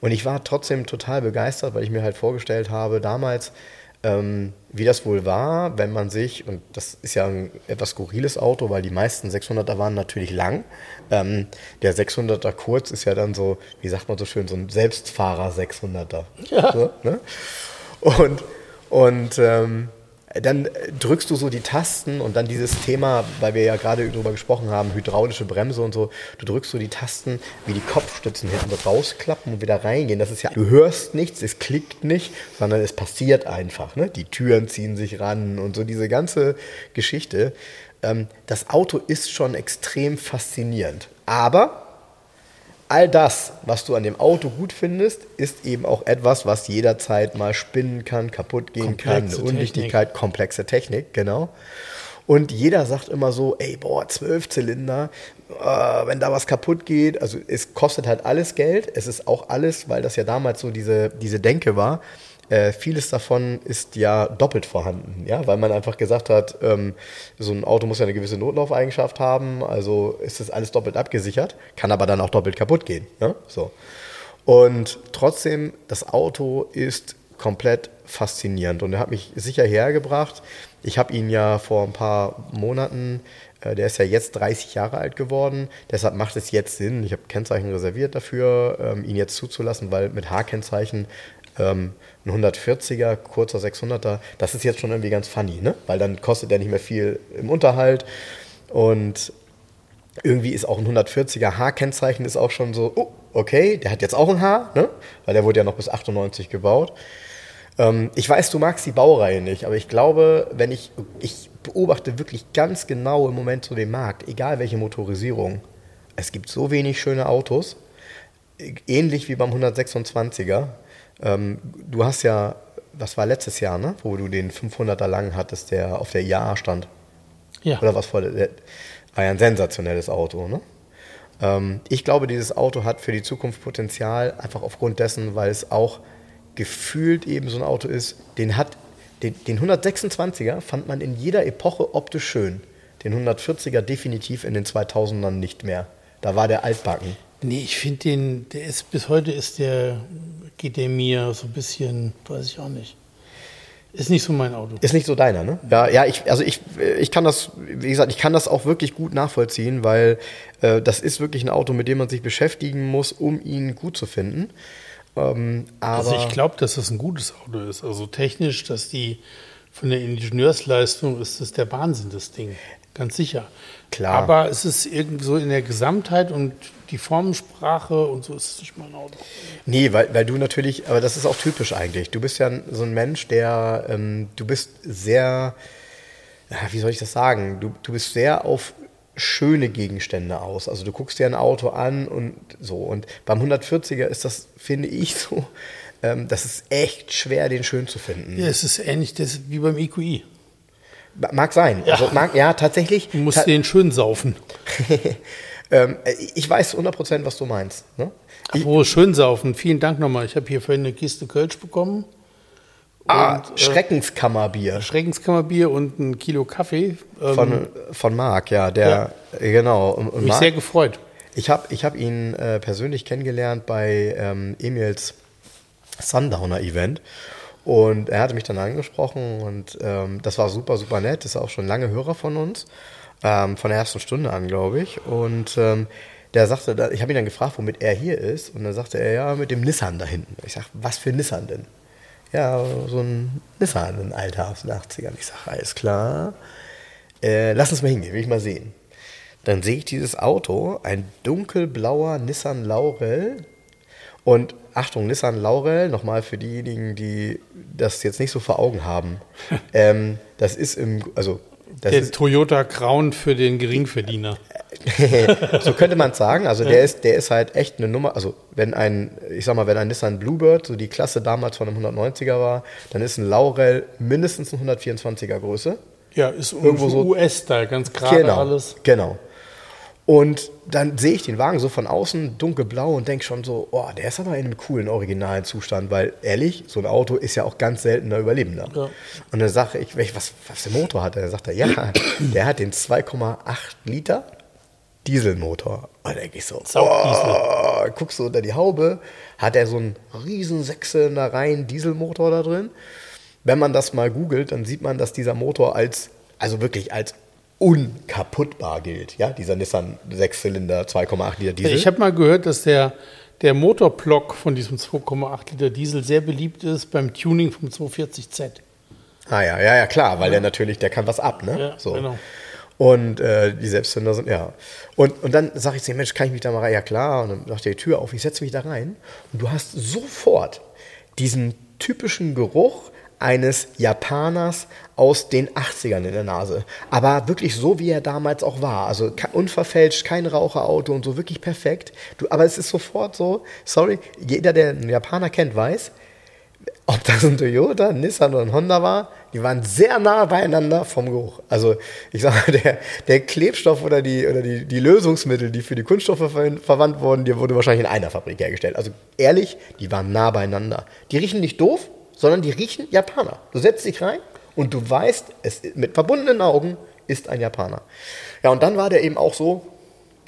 Und ich war trotzdem total begeistert, weil ich mir halt vorgestellt habe, damals, ähm, wie das wohl war, wenn man sich, und das ist ja ein etwas skurriles Auto, weil die meisten 600er waren natürlich lang. Ähm, der 600er kurz ist ja dann so, wie sagt man so schön, so ein Selbstfahrer 600er. Ja. So, ne? Und, und ähm, dann drückst du so die Tasten und dann dieses Thema, weil wir ja gerade darüber gesprochen haben, hydraulische Bremse und so, du drückst so die Tasten, wie die Kopfstützen hinten rausklappen und wieder reingehen. Das ist ja, du hörst nichts, es klickt nicht, sondern es passiert einfach. Ne? Die Türen ziehen sich ran und so diese ganze Geschichte. Ähm, das Auto ist schon extrem faszinierend. Aber all das, was du an dem Auto gut findest, ist eben auch etwas, was jederzeit mal spinnen kann, kaputt gehen komplexe kann, eine Undichtigkeit, Technik. komplexe Technik, genau. Und jeder sagt immer so, ey, boah, zwölf Zylinder, äh, wenn da was kaputt geht, also es kostet halt alles Geld. Es ist auch alles, weil das ja damals so diese, diese Denke war, äh, vieles davon ist ja doppelt vorhanden, ja, weil man einfach gesagt hat, ähm, so ein Auto muss ja eine gewisse Notlaufeigenschaft haben, also ist das alles doppelt abgesichert, kann aber dann auch doppelt kaputt gehen. Ja? So. Und trotzdem, das Auto ist komplett faszinierend und er hat mich sicher hergebracht. Ich habe ihn ja vor ein paar Monaten, äh, der ist ja jetzt 30 Jahre alt geworden, deshalb macht es jetzt Sinn, ich habe Kennzeichen reserviert dafür, ähm, ihn jetzt zuzulassen, weil mit H-Kennzeichen ähm, ein 140er, kurzer 600er, das ist jetzt schon irgendwie ganz funny, ne? weil dann kostet er nicht mehr viel im Unterhalt und irgendwie ist auch ein 140er H-Kennzeichen ist auch schon so, oh, okay, der hat jetzt auch ein H, ne? weil der wurde ja noch bis 98 gebaut. Ähm, ich weiß, du magst die Baureihe nicht, aber ich glaube, wenn ich, ich beobachte wirklich ganz genau im Moment so den Markt, egal welche Motorisierung, es gibt so wenig schöne Autos, ähnlich wie beim 126er. Ähm, du hast ja, das war letztes Jahr, ne? wo du den 500er lang hattest, der auf der IAA stand. Ja. Oder was vor der, war ja ein sensationelles Auto. Ne? Ähm, ich glaube, dieses Auto hat für die Zukunft Potenzial, einfach aufgrund dessen, weil es auch gefühlt eben so ein Auto ist, den hat, den, den 126er fand man in jeder Epoche optisch schön. Den 140er definitiv in den 2000ern nicht mehr. Da war der altbacken. Nee, ich finde den, der ist, bis heute ist der geht der mir so ein bisschen, weiß ich auch nicht. Ist nicht so mein Auto. Ist nicht so deiner, ne? Ja, ja, ich, also ich, ich kann das, wie gesagt, ich kann das auch wirklich gut nachvollziehen, weil äh, das ist wirklich ein Auto, mit dem man sich beschäftigen muss, um ihn gut zu finden. Ähm, also ich glaube, dass das ein gutes Auto ist. Also technisch, dass die von der Ingenieursleistung ist das der Wahnsinn, das Ding. Ganz sicher. Klar. Aber es ist irgendwie so in der Gesamtheit und die Formensprache und so ist es nicht mein Auto. Nee, weil, weil du natürlich, aber das ist auch typisch eigentlich. Du bist ja so ein Mensch, der, ähm, du bist sehr, wie soll ich das sagen? Du, du bist sehr auf schöne Gegenstände aus. Also du guckst dir ein Auto an und so. Und beim 140er ist das, finde ich, so, ähm, das ist echt schwer, den schön zu finden. Ja, es ist ähnlich das wie beim EQI. Mag sein. Ja, also mag, ja tatsächlich. Du musst ta den schön saufen. <laughs> ähm, ich weiß 100%, was du meinst. Ne? Apropos schön saufen. Vielen Dank nochmal. Ich habe hier vorhin eine Kiste Kölsch bekommen. Ah, und, äh, Schreckenskammerbier. Schreckenskammerbier und ein Kilo Kaffee. Ähm, von, von Marc, ja, der, ja. genau. Und, und Mich Marc, sehr gefreut. Ich habe ich hab ihn äh, persönlich kennengelernt bei ähm, Emils Sundowner Event. Und er hatte mich dann angesprochen und ähm, das war super, super nett. Das ist auch schon lange Hörer von uns, ähm, von der ersten Stunde an, glaube ich. Und ähm, der sagte, ich habe ihn dann gefragt, womit er hier ist. Und dann sagte er, ja, mit dem Nissan da hinten. Ich sage, was für Nissan denn? Ja, so ein Nissan, ein alter aus den 80ern. Ich sage, alles klar. Äh, lass uns mal hingehen, will ich mal sehen. Dann sehe ich dieses Auto, ein dunkelblauer Nissan Laurel. Und Achtung, Nissan Laurel, nochmal für diejenigen, die das jetzt nicht so vor Augen haben. <laughs> ähm, das ist im, also. Das Der ist, Toyota Crown für den Geringverdiener. <laughs> so könnte man es sagen. Also der ist, der ist halt echt eine Nummer. Also wenn ein, ich sag mal, wenn ein Nissan Bluebird, so die Klasse damals von einem 190er war, dann ist ein Laurel mindestens ein 124er Größe. Ja, ist irgendwo so US-Style, ganz gerade genau, alles. Genau. Und dann sehe ich den Wagen so von außen dunkelblau und denke schon so, oh, der ist aber in einem coolen originalen Zustand, weil ehrlich, so ein Auto ist ja auch ganz seltener Überlebender. Ja. Und dann sage ich, was, was der Motor hat, dann sagt er, ja, <clears throat> der hat den 2,8 Liter Dieselmotor. Und dann denke ich so, oh, guckst du unter die Haube, hat er so einen riesen Sechszylinder rein Dieselmotor da drin. Wenn man das mal googelt, dann sieht man, dass dieser Motor als, also wirklich als unkaputtbar gilt. Ja, dieser Nissan Sechszylinder 2,8 Liter Diesel. Ich habe mal gehört, dass der, der Motorblock von diesem 2,8 Liter Diesel sehr beliebt ist beim Tuning vom 240Z. Ah ja, ja, ja, klar, weil ja. der natürlich, der kann was ab, ne? Ja, so. genau. Und äh, die Selbstzünder sind, ja. Und, und dann sage ich zu ihm, Mensch, kann ich mich da mal rein? Ja, klar. Und dann macht er die Tür auf, ich setze mich da rein. Und du hast sofort diesen typischen Geruch eines Japaners aus den 80ern in der Nase. Aber wirklich so, wie er damals auch war. Also unverfälscht, kein Raucherauto und so, wirklich perfekt. Du, aber es ist sofort so, sorry, jeder, der einen Japaner kennt, weiß, ob das ein Toyota, ein Nissan oder ein Honda war, die waren sehr nah beieinander vom Geruch. Also ich sage mal, der, der Klebstoff oder, die, oder die, die Lösungsmittel, die für die Kunststoffe ver verwandt wurden, die wurde wahrscheinlich in einer Fabrik hergestellt. Also ehrlich, die waren nah beieinander. Die riechen nicht doof, sondern die riechen Japaner. Du setzt dich rein und du weißt, es mit verbundenen Augen ist ein Japaner. Ja, und dann war der eben auch so,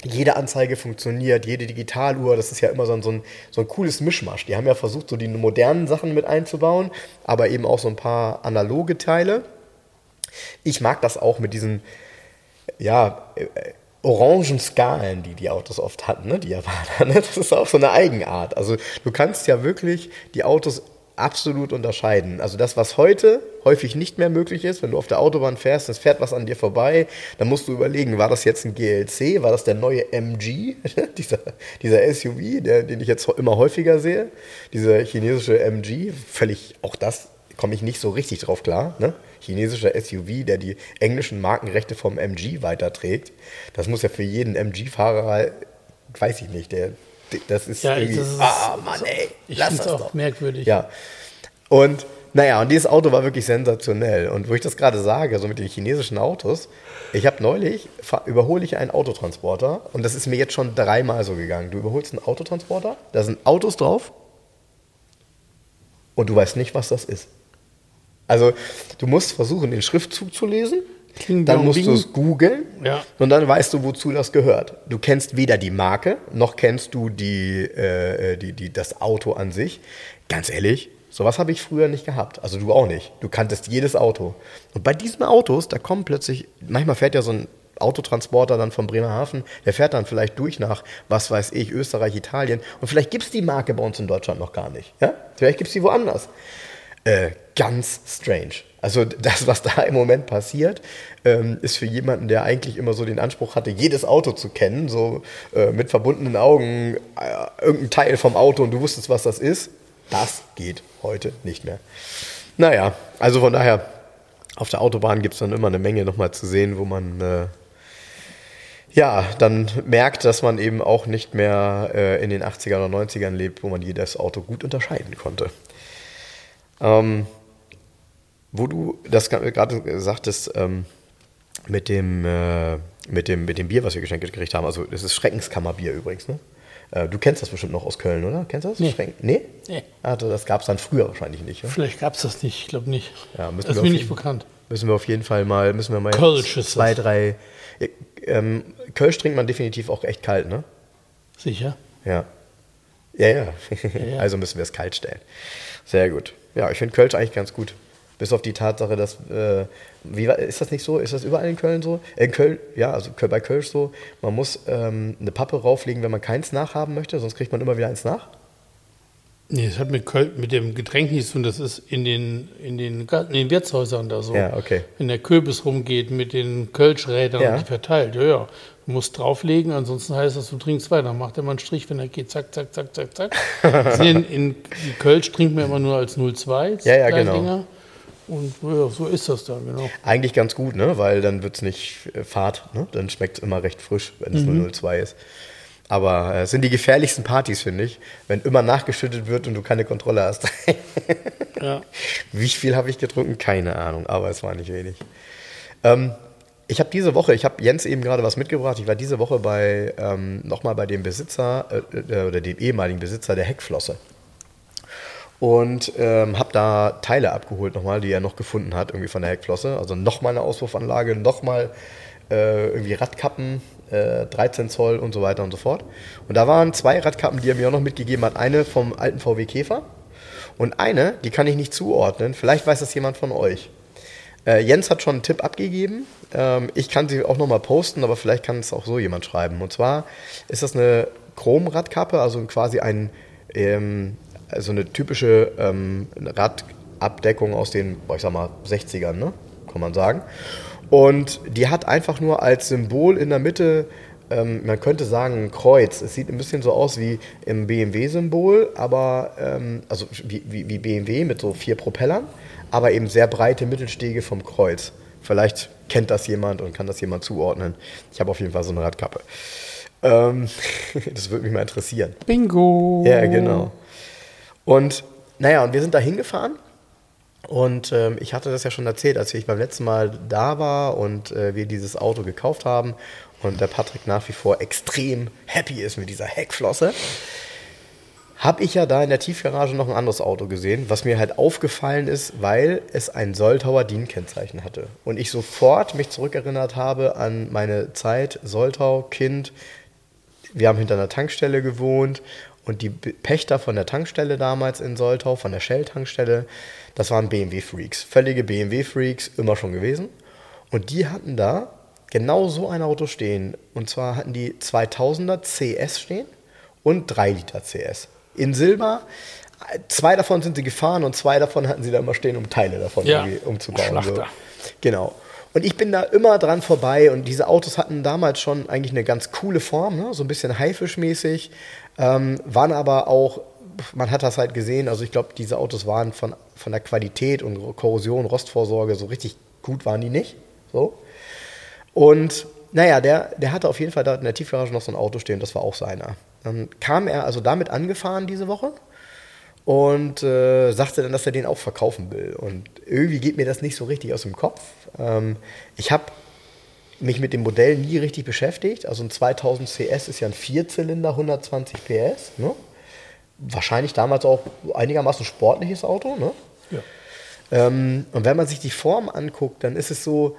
jede Anzeige funktioniert, jede Digitaluhr, das ist ja immer so ein, so, ein, so ein cooles Mischmasch. Die haben ja versucht, so die modernen Sachen mit einzubauen, aber eben auch so ein paar analoge Teile. Ich mag das auch mit diesen, ja, äh, orangen Skalen, die die Autos oft hatten, ne? die Japaner. <laughs> Ne? Das ist auch so eine Eigenart. Also du kannst ja wirklich die Autos absolut unterscheiden. Also das, was heute häufig nicht mehr möglich ist, wenn du auf der Autobahn fährst, es fährt was an dir vorbei, dann musst du überlegen, war das jetzt ein GLC, war das der neue MG, <laughs> dieser, dieser SUV, der, den ich jetzt immer häufiger sehe, dieser chinesische MG, völlig, auch das komme ich nicht so richtig drauf klar, ne? chinesischer SUV, der die englischen Markenrechte vom MG weiterträgt. Das muss ja für jeden MG-Fahrer, weiß ich nicht, der das ist ja, irgendwie, das ist, ah Mann, ey, ich lass das auch doch. merkwürdig. Ja. Und naja, und dieses Auto war wirklich sensationell. Und wo ich das gerade sage, so mit den chinesischen Autos, ich habe neulich, überhole ich einen Autotransporter und das ist mir jetzt schon dreimal so gegangen. Du überholst einen Autotransporter, da sind Autos drauf und du weißt nicht, was das ist. Also du musst versuchen, den Schriftzug zu lesen Kling, dann musst du es googeln ja. und dann weißt du, wozu das gehört. Du kennst weder die Marke, noch kennst du die, äh, die, die, das Auto an sich. Ganz ehrlich, sowas habe ich früher nicht gehabt. Also du auch nicht. Du kanntest jedes Auto. Und bei diesen Autos, da kommen plötzlich, manchmal fährt ja so ein Autotransporter dann von Bremerhaven, der fährt dann vielleicht durch nach, was weiß ich, Österreich, Italien. Und vielleicht gibt es die Marke bei uns in Deutschland noch gar nicht. Ja? Vielleicht gibt es die woanders. Äh, ganz strange. Also das, was da im Moment passiert, ähm, ist für jemanden, der eigentlich immer so den Anspruch hatte, jedes Auto zu kennen, so äh, mit verbundenen Augen, äh, irgendein Teil vom Auto und du wusstest, was das ist, das geht heute nicht mehr. Naja, also von daher, auf der Autobahn gibt es dann immer eine Menge nochmal zu sehen, wo man äh, ja, dann merkt, dass man eben auch nicht mehr äh, in den 80er oder 90ern lebt, wo man jedes Auto gut unterscheiden konnte. Ähm, wo du das gerade sagtest, ähm, mit, dem, äh, mit, dem, mit dem Bier, was wir geschenkt gekriegt haben, also das ist Schreckenskammerbier übrigens, ne? Äh, du kennst das bestimmt noch aus Köln, oder? Kennst du das? Nee. Schrecken? Nee? Nee. Also das gab es dann früher wahrscheinlich nicht. Ja? Vielleicht gab es das nicht, ich glaube nicht. Ja, müssen das wir ist mir auf nicht jeden- bekannt. Müssen wir auf jeden Fall mal, müssen wir mal Kölsch ist zwei, das. drei. Ja, Ähm, Kölsch trinkt man definitiv auch echt kalt, ne? Sicher? Ja. Ja, ja. ja. <laughs> Also müssen wir es kalt stellen. Sehr gut. Ja, ich finde Kölsch eigentlich ganz gut. Bis auf die Tatsache, dass, äh, wie ist das nicht so? Ist das überall in Köln so? In Köln, ja, also bei Kölsch so, man muss ähm, eine Pappe rauflegen, wenn man keins nachhaben möchte, sonst kriegt man immer wieder eins nach. Nee, das hat mit, Köl mit dem Getränk nichts zu tun. Das ist in den, in den, in den Wirtshäusern da so. Ja, okay. Wenn der Kürbis rumgeht mit den Kölschrädern Ja. und die verteilt. Ja, ja. Du musst drauflegen, ansonsten heißt das, du trinkst weiter. Dann macht er mal einen Strich, wenn er geht, zack, zack, zack, zack, zack. <laughs> In, in Kölsch trinkt man immer nur als 0,2. Ja, ja, genau. Dinger. Und ja, so ist das dann, genau. Eigentlich ganz gut, ne? weil dann wird es nicht äh, fad, ne? dann schmeckt es immer recht frisch, wenn es mhm. 002 ist. Aber äh, es sind die gefährlichsten Partys, finde ich, wenn immer nachgeschüttet wird und du keine Kontrolle hast. ja. <laughs> Wie viel habe ich getrunken? Keine Ahnung, aber es war nicht wenig. Ähm, ich habe diese Woche, ich habe Jens eben gerade was mitgebracht. Ich war diese Woche bei ähm, nochmal bei dem Besitzer äh, äh, oder dem ehemaligen Besitzer der Heckflosse und ähm, habe da Teile abgeholt nochmal, die er noch gefunden hat irgendwie von der Heckflosse. Also nochmal eine Auspuffanlage, nochmal äh, irgendwie Radkappen, äh, 13 Zoll und so weiter und so fort. Und da waren zwei Radkappen, die er mir auch noch mitgegeben hat. Eine vom alten VW Käfer und eine, die kann ich nicht zuordnen. Vielleicht weiß das jemand von euch. Äh, Jens hat schon einen Tipp abgegeben. Ähm, ich kann sie auch nochmal posten, aber vielleicht kann es auch so jemand schreiben. Und zwar ist das eine Chromradkappe, also quasi ein, ähm, also eine typische ähm, Radabdeckung aus den, ich sag mal, 60ern, ne? kann man sagen. Und die hat einfach nur als Symbol in der Mitte ähm, man könnte sagen, ein Kreuz. Es sieht ein bisschen so aus wie im BMW-Symbol, aber ähm, also wie, wie, wie, BMW mit so vier Propellern, aber eben sehr breite Mittelstege vom Kreuz. Vielleicht kennt das jemand und kann das jemand zuordnen. Ich habe auf jeden Fall so eine Radkappe. Ähm, <laughs> das würde mich mal interessieren. Bingo! Ja, genau. Und naja, und wir sind da hingefahren. Und ähm, ich hatte das ja schon erzählt, als ich beim letzten Mal da war und äh, wir dieses Auto gekauft haben und der Patrick nach wie vor extrem happy ist mit dieser Heckflosse habe ich ja da in der Tiefgarage noch ein anderes Auto gesehen, was mir halt aufgefallen ist, weil es ein Soltauer DIN-Kennzeichen hatte. Und ich sofort mich zurückerinnert habe an meine Zeit, Soltau, Kind. Wir haben hinter einer Tankstelle gewohnt und die Pächter von der Tankstelle damals in Soltau, von der Shell-Tankstelle, das waren BMW-Freaks. Völlige BMW-Freaks, immer schon gewesen. Und die hatten da genau so ein Auto stehen. Und zwar hatten die 2000er CS stehen und 3 Liter CS in Silber. Zwei davon sind sie gefahren und zwei davon hatten sie da immer stehen, um Teile davon ja. umzubauen. So. Genau. Und ich bin da immer dran vorbei und diese Autos hatten damals schon eigentlich eine ganz coole Form, ne? so ein bisschen Haifischmäßig, ähm, waren aber auch, man hat das halt gesehen, also ich glaube, diese Autos waren von, von der Qualität und Korrosion, Rostvorsorge, so richtig gut waren die nicht. So. Und naja, der, der hatte auf jeden Fall da in der Tiefgarage noch so ein Auto stehen, das war auch seiner. Dann kam er also damit angefahren diese Woche und äh, sagte dann, dass er den auch verkaufen will. Und irgendwie geht mir das nicht so richtig aus dem Kopf. Ähm, ich habe mich mit dem Modell nie richtig beschäftigt. Also ein 2000 CS ist ja ein Vierzylinder, 120 PS. Ne? Wahrscheinlich damals auch einigermaßen sportliches Auto. Ne? Ja. Ähm, und wenn man sich die Form anguckt, dann ist es so,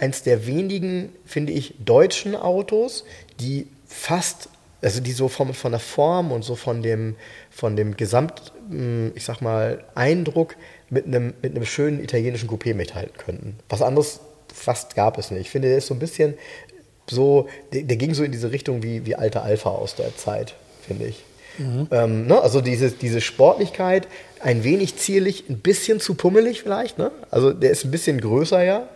eins der wenigen, finde ich, deutschen Autos, die fast, also die so von, von der Form und so von dem, von dem Gesamt, hm, ich sag mal, Eindruck mit einem, mit einem schönen italienischen Coupé mithalten könnten. Was anderes fast gab es nicht. Ich finde, der ist so ein bisschen so, der, der ging so in diese Richtung wie, wie alter Alpha aus der Zeit, finde ich. Mhm. Ähm, ne? Also diese, diese Sportlichkeit, ein wenig zierlich, ein bisschen zu pummelig vielleicht. Ne? Also der ist ein bisschen größer ja,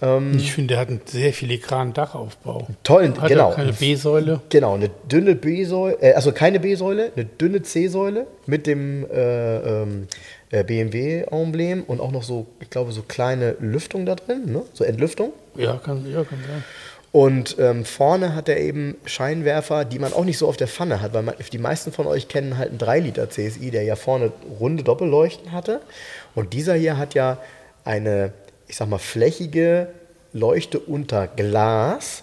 ähm, ich finde, der hat einen sehr filigranen Dachaufbau. Toll, hat genau. keine B-Säule. Genau, eine dünne B-Säule, äh, also keine B-Säule, eine dünne C-Säule mit dem äh, ähm, äh, BMW-Emblem und auch noch so, ich glaube, so kleine Lüftung da drin, ne? so Entlüftung. Ja, kann, ja, kann sein. Und ähm, vorne hat er eben Scheinwerfer, die man auch nicht so auf der Pfanne hat, weil man, die meisten von euch kennen halt einen 3 Liter CSI, der ja vorne runde Doppelleuchten hatte. Und dieser hier hat ja eine ich sag mal, flächige Leuchte unter Glas,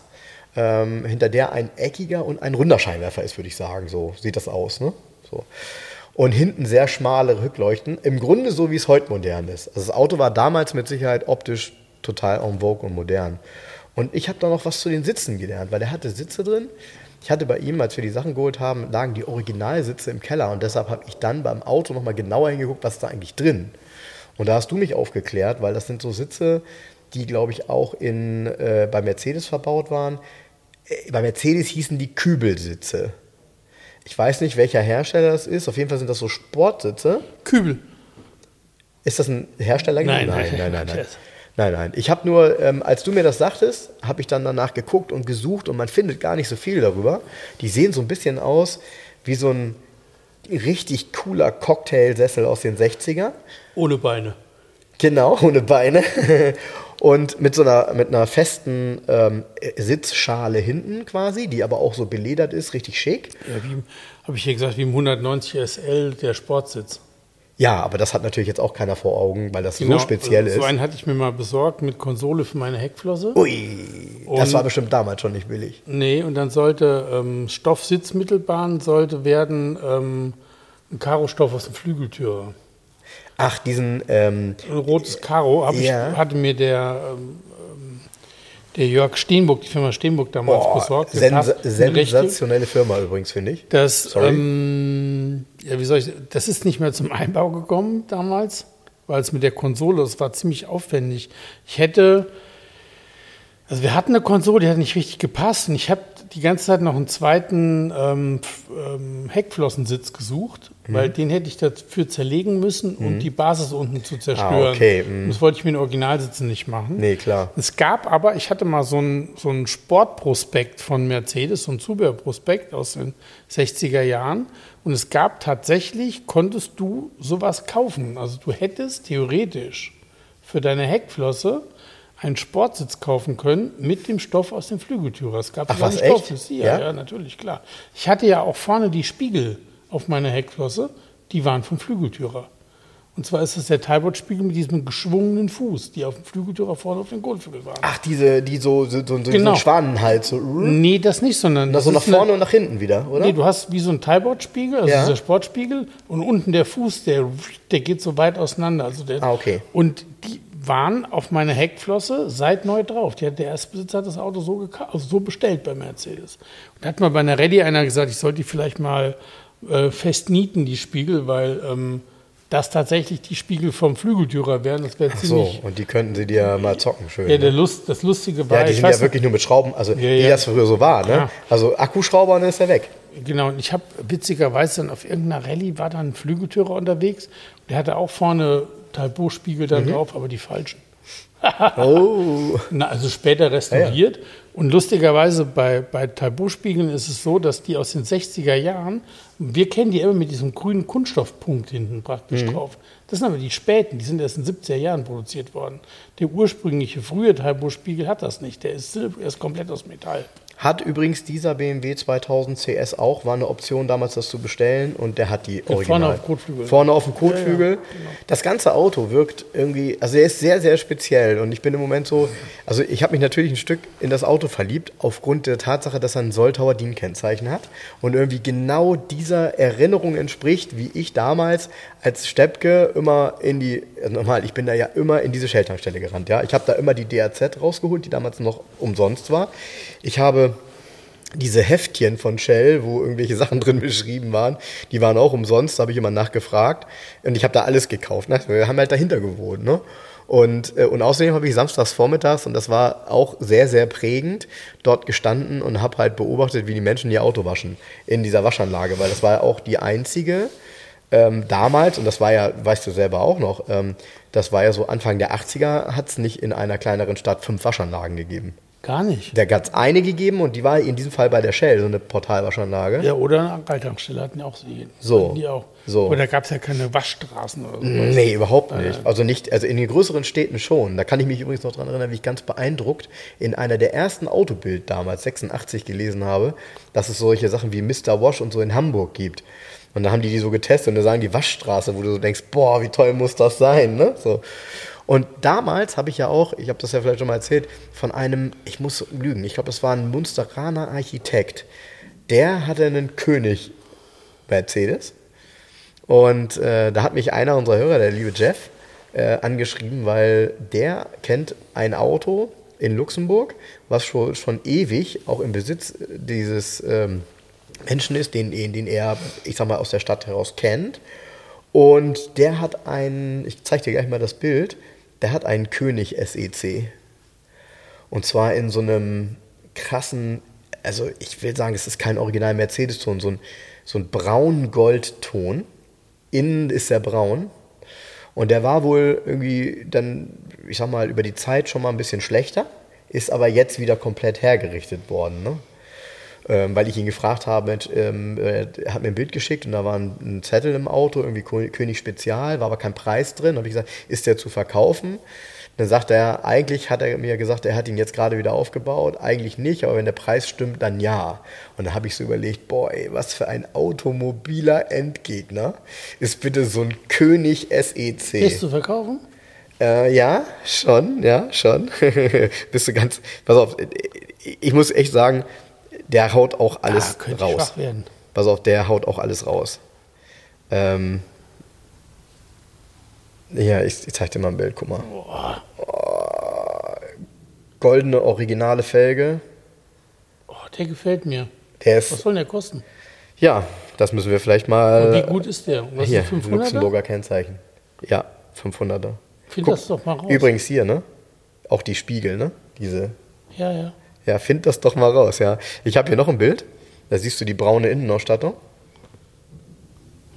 ähm, hinter der ein eckiger und ein runder Scheinwerfer ist, würde ich sagen. So sieht das aus. Ne? So. Und hinten sehr schmale Rückleuchten. Im Grunde so, wie es heute modern ist. Also das Auto war damals mit Sicherheit optisch total en vogue und modern. Und ich habe da noch was zu den Sitzen gelernt, weil der hatte Sitze drin. Ich hatte bei ihm, als wir die Sachen geholt haben, lagen die Originalsitze im Keller und deshalb habe ich dann beim Auto nochmal genauer hingeguckt, was ist da eigentlich drin. Und da hast du mich aufgeklärt, weil das sind so Sitze, die, glaube ich, auch in, äh, bei Mercedes verbaut waren. Äh, bei Mercedes hießen die Kübelsitze. Ich weiß nicht, welcher Hersteller das ist. Auf jeden Fall sind das so Sportsitze. Kübel. Ist das ein Hersteller? Nein, nein, nein, nein. nein. Nein, nein. Ich habe nur, ähm, als du mir das sagtest, habe ich dann danach geguckt und gesucht und man findet gar nicht so viel darüber. Die sehen so ein bisschen aus wie so ein richtig cooler Cocktailsessel aus den 60ern. Ohne Beine. Genau, ohne Beine. <laughs> Und mit so einer, mit einer festen ähm, Sitzschale hinten quasi, die aber auch so beledert ist, richtig schick. Ja, wie, habe ich hier gesagt, wie im 190 SL der Sportsitz. Ja, aber das hat natürlich jetzt auch keiner vor Augen, weil das so speziell ist. So einen hatte ich mir mal besorgt mit Konsole für meine Heckflosse. Ui, das war bestimmt damals schon nicht billig. Nee, und dann sollte ähm, Stoffsitzmittelbahn sollte werden ähm, ein Karostoff aus dem Flügeltürer. Ach, diesen. Ähm, ein rotes Karo ja. ich, hatte mir der, ähm, der Jörg Steenburg, die Firma Steenburg damals Boah, besorgt. Sens sensationelle Firma übrigens, finde ich. Das, Sorry. Ähm, ja, wie soll ich, das ist nicht mehr zum Einbau gekommen damals, weil es mit der Konsole, das war ziemlich aufwendig. Ich hätte, also wir hatten eine Konsole, die hat nicht richtig gepasst und ich habe die ganze Zeit noch einen zweiten ähm, ähm, Heckflossensitz gesucht, mhm. weil den hätte ich dafür zerlegen müssen, um mhm. die Basis unten zu zerstören. Ah, okay. Mhm. Das wollte ich mit den Originalsitzen nicht machen. Nee, klar. Es gab aber, ich hatte mal so einen so einen Sportprospekt von Mercedes, so ein Zubehörprospekt aus den 60er Jahren. Und es gab tatsächlich, konntest du sowas kaufen. Also du hättest theoretisch für deine Heckflosse einen Sportsitz kaufen können mit dem Stoff aus dem Flügeltürer. Es gab Ach, was, Stoff echt? Ja, ja, ja, natürlich, klar. Ich hatte ja auch vorne die Spiegel auf meiner Heckflosse, die waren vom Flügeltürer. Und zwar ist das der Talbot-Spiegel mit diesem geschwungenen Fuß, die auf dem Flügeltürer vorne auf den Kotflügel waren. Ach, diese, die so, so, so, genau. so Schwanenhals. So. Nee, das nicht, sondern. Das so nach vorne eine, und nach hinten wieder, oder? Nee, du hast wie so ein Talbot-Spiegel, also ja. dieser Sportspiegel, und unten der Fuß, der, der geht so weit auseinander. Also der, ah, okay. Und die, waren auf meine Heckflosse seit neu drauf. Hat, der Erstbesitzer hat das Auto so, also so bestellt bei Mercedes. Und da hat mal bei einer Rallye einer gesagt, ich sollte die vielleicht mal äh, festnieten, die Spiegel, weil ähm, das tatsächlich die Spiegel vom Flügeltürer wären. Das wäre ziemlich. So, und die könnten sie dir mal zocken, schön. Ja, der ne? Lust, das Lustige war. Ja, die sind ja wirklich nur mit Schrauben, also ja, wie ja. das früher so war, ne? Ja. Also Akkuschrauber und dann ist er weg. Genau, und ich habe witzigerweise dann auf irgendeiner Rallye war da ein Flügeltürer unterwegs. Der hatte auch vorne Talbot-Spiegel da mhm. drauf, aber die falschen. oh. <laughs> Na, also später restauriert. Ja, ja. Und lustigerweise bei, bei Talbot-Spiegeln ist es so, dass die aus den 60er Jahren, wir kennen die immer mit diesem grünen Kunststoffpunkt hinten praktisch mhm. drauf. Das sind aber die späten, die sind erst in den 70er Jahren produziert worden. Der ursprüngliche frühe Talbot-Spiegel hat das nicht, der ist, Silber, er ist komplett aus Metall. Hat übrigens dieser BMW 2000 CS auch, war eine Option damals, das zu bestellen und der hat die Original. Vorne auf dem Kotflügel. Vorne auf dem Kotflügel. Ja, ja, genau. Das ganze Auto wirkt irgendwie, also er ist sehr, sehr speziell und ich bin im Moment so, also ich habe mich natürlich ein Stück in das Auto verliebt, aufgrund der Tatsache, dass er ein Soltauer DIN-Kennzeichen hat und irgendwie genau dieser Erinnerung entspricht, wie ich damals als Steppke immer in die, normal, ich bin da ja immer in diese Shell-Tankstelle gerannt, ja. Ich habe da immer die DAZ rausgeholt, die damals noch umsonst war. Ich habe diese Heftchen von Shell, wo irgendwelche <laughs> Sachen drin beschrieben waren, die waren auch umsonst, da habe ich immer nachgefragt und ich habe da alles gekauft. Ne? Wir haben halt dahinter gewohnt. Ne? Und, äh, und außerdem habe ich samstags vormittags, und das war auch sehr, sehr prägend, dort gestanden und habe halt beobachtet, wie die Menschen ihr Auto waschen in dieser Waschanlage, weil das war auch die einzige ähm, damals, und das war ja, weißt du selber auch noch, ähm, das war ja so Anfang der 80er, hat es nicht in einer kleineren Stadt fünf Waschanlagen gegeben. Gar nicht. Der hat es eine gegeben und die war in diesem Fall bei der Shell, so eine Portalwaschanlage. Ja, oder eine Ableitungsstelle hatten ja auch sie. So. Die auch. so. Oder gab es ja keine Waschstraßen oder so. Nee, überhaupt nicht. Also nicht, also in den größeren Städten schon. Da kann ich mich übrigens noch daran erinnern, wie ich ganz beeindruckt in einer der ersten Autobild damals, 86, gelesen habe, dass es solche Sachen wie Mr. Wash und so in Hamburg gibt. Und da haben die die so getestet und da sagen die Waschstraße, wo du so denkst, boah, wie toll muss das sein, ne? So. Und damals habe ich ja auch, ich habe das ja vielleicht schon mal erzählt, von einem, ich muss lügen, ich glaube, es war ein Munsteraner Architekt. Der hatte einen König Mercedes. Und äh, da hat mich einer unserer Hörer, der liebe Jeff, äh, angeschrieben, weil der kennt ein Auto in Luxemburg, was schon, schon ewig auch im Besitz dieses ähm, Menschen ist, den, den er, ich sag mal, aus der Stadt heraus kennt. Und der hat einen, ich zeige dir gleich mal das Bild, der hat einen König SEC. Und zwar in so einem krassen, also ich will sagen, es ist kein Original Mercedes-Ton, so ein, so ein braun-gold-Ton. Innen ist er braun. Und der war wohl irgendwie dann, ich sag mal, über die Zeit schon mal ein bisschen schlechter, ist aber jetzt wieder komplett hergerichtet worden. Ne? Ähm, weil ich ihn gefragt habe, ähm, er hat mir ein Bild geschickt und da war ein, Zettel im Auto, irgendwie König Spezial, war aber kein Preis drin. Da habe ich gesagt, ist der zu verkaufen? Dann sagt er, eigentlich hat er mir gesagt, er hat ihn jetzt gerade wieder aufgebaut. Eigentlich nicht, aber wenn der Preis stimmt, dann ja. Und da habe ich so überlegt, boah, ey, was für ein automobiler Endgegner ist bitte so ein König SEC. Willst du verkaufen? Äh, ja, schon, ja, schon. <laughs> Bist du ganz, pass auf, ich muss echt sagen, der haut auch alles Ah, könnte raus. schwach werden. Pass auf, der haut auch alles raus. Ähm, ja, ich, ich zeig dir mal ein Bild, guck mal. Goldene, originale Felge. Oh, der gefällt mir. Der Was ist, soll denn der kosten? ja, das müssen wir vielleicht Und mal. wie gut ist der? Was hier, ist 500er? Luxemburger Kennzeichen. Ja, 500er. Find Guck, das doch mal raus. Übrigens hier, ne? Auch die Spiegel, ne? Diese. Ja, ja. Ja, find das doch mal raus, ja. Ich habe hier noch ein Bild. Da siehst du die braune Innenausstattung.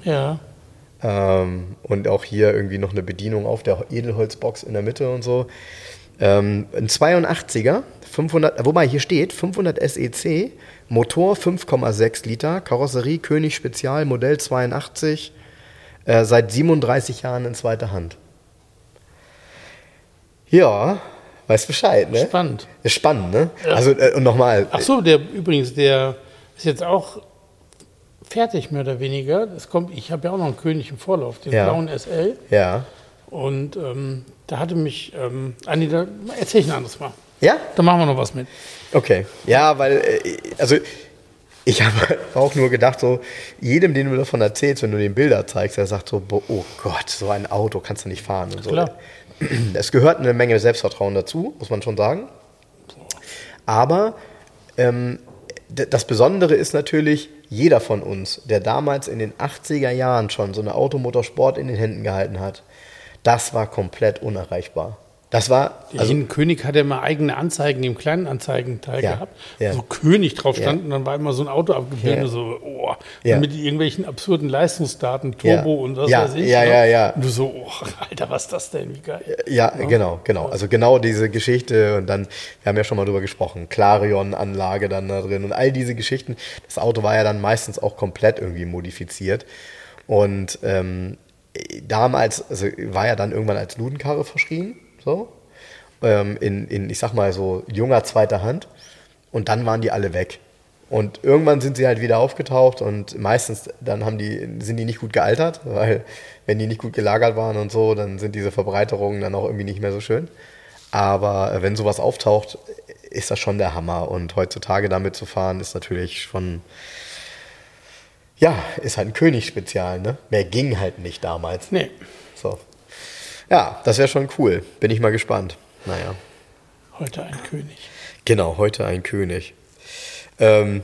Ja. Ähm, und auch hier irgendwie noch eine Bedienung auf der Edelholzbox in der Mitte und so. Ähm, ein 82er, 500, wobei hier steht 500 SEC, Motor 5,6 Liter, Karosserie König Spezial, Modell 82, äh, seit 37 Jahren in zweiter Hand. Ja, weißt Bescheid, ne? Spannend. Ist spannend, ne? Also, äh, und nochmal. Ach so, der übrigens, der ist jetzt auch fertig, mehr oder weniger. Das kommt, ich habe ja auch noch einen König im Vorlauf, den Ja. blauen SL. Ja. Und ähm, da hatte mich, ähm, Andi, da erzähl ich ein anderes Mal. Ja? Da machen wir noch was mit. Okay. Ja, weil, äh, also ich habe <laughs> auch nur gedacht, so, jedem, den du davon erzählst, wenn du den Bilder zeigst, der sagt so, oh Gott, so ein Auto kannst du nicht fahren und so. Klar. Es gehört eine Menge Selbstvertrauen dazu, muss man schon sagen. Aber ähm, das Besondere ist natürlich, jeder von uns, der damals in den 80er Jahren schon so eine Automotorsport in den Händen gehalten hat, das war komplett unerreichbar. Das war, Also, Jeden König hat ja mal eigene Anzeigen im kleinen Anzeigenteil Ja, gehabt, ja. wo König drauf stand Ja. und dann war immer so ein Auto abgebildet, so, oh, mit irgendwelchen absurden Leistungsdaten. Turbo und was Ja, weiß ich. ja, ne? ja, ja. Und du so, oh, Alter, was ist das denn, wie geil. Ja, genau, genau. Also genau diese Geschichte und dann, wir haben ja schon mal drüber gesprochen, Clarion-Anlage dann da drin und all diese Geschichten. Das Auto war ja dann meistens auch komplett irgendwie modifiziert. Und ähm, damals, also war ja dann irgendwann als Ludenkarre verschrien, so, ähm, in, in, ich sag mal so, junger zweiter Hand. Und dann waren die alle weg. Und irgendwann sind sie halt wieder aufgetaucht und meistens dann haben die, sind die nicht gut gealtert, weil wenn die nicht gut gelagert waren und so, dann sind diese Verbreiterungen dann auch irgendwie nicht mehr so schön. Aber äh, wenn sowas auftaucht, ist das schon der Hammer. Und heutzutage damit zu fahren, ist natürlich schon, ja, ist halt ein Königsspezial, ne? Mehr ging halt nicht damals. Nee, So. Ja, das wäre schon cool. Bin ich mal gespannt. Naja. heute ein König. Genau, heute ein König. Ähm,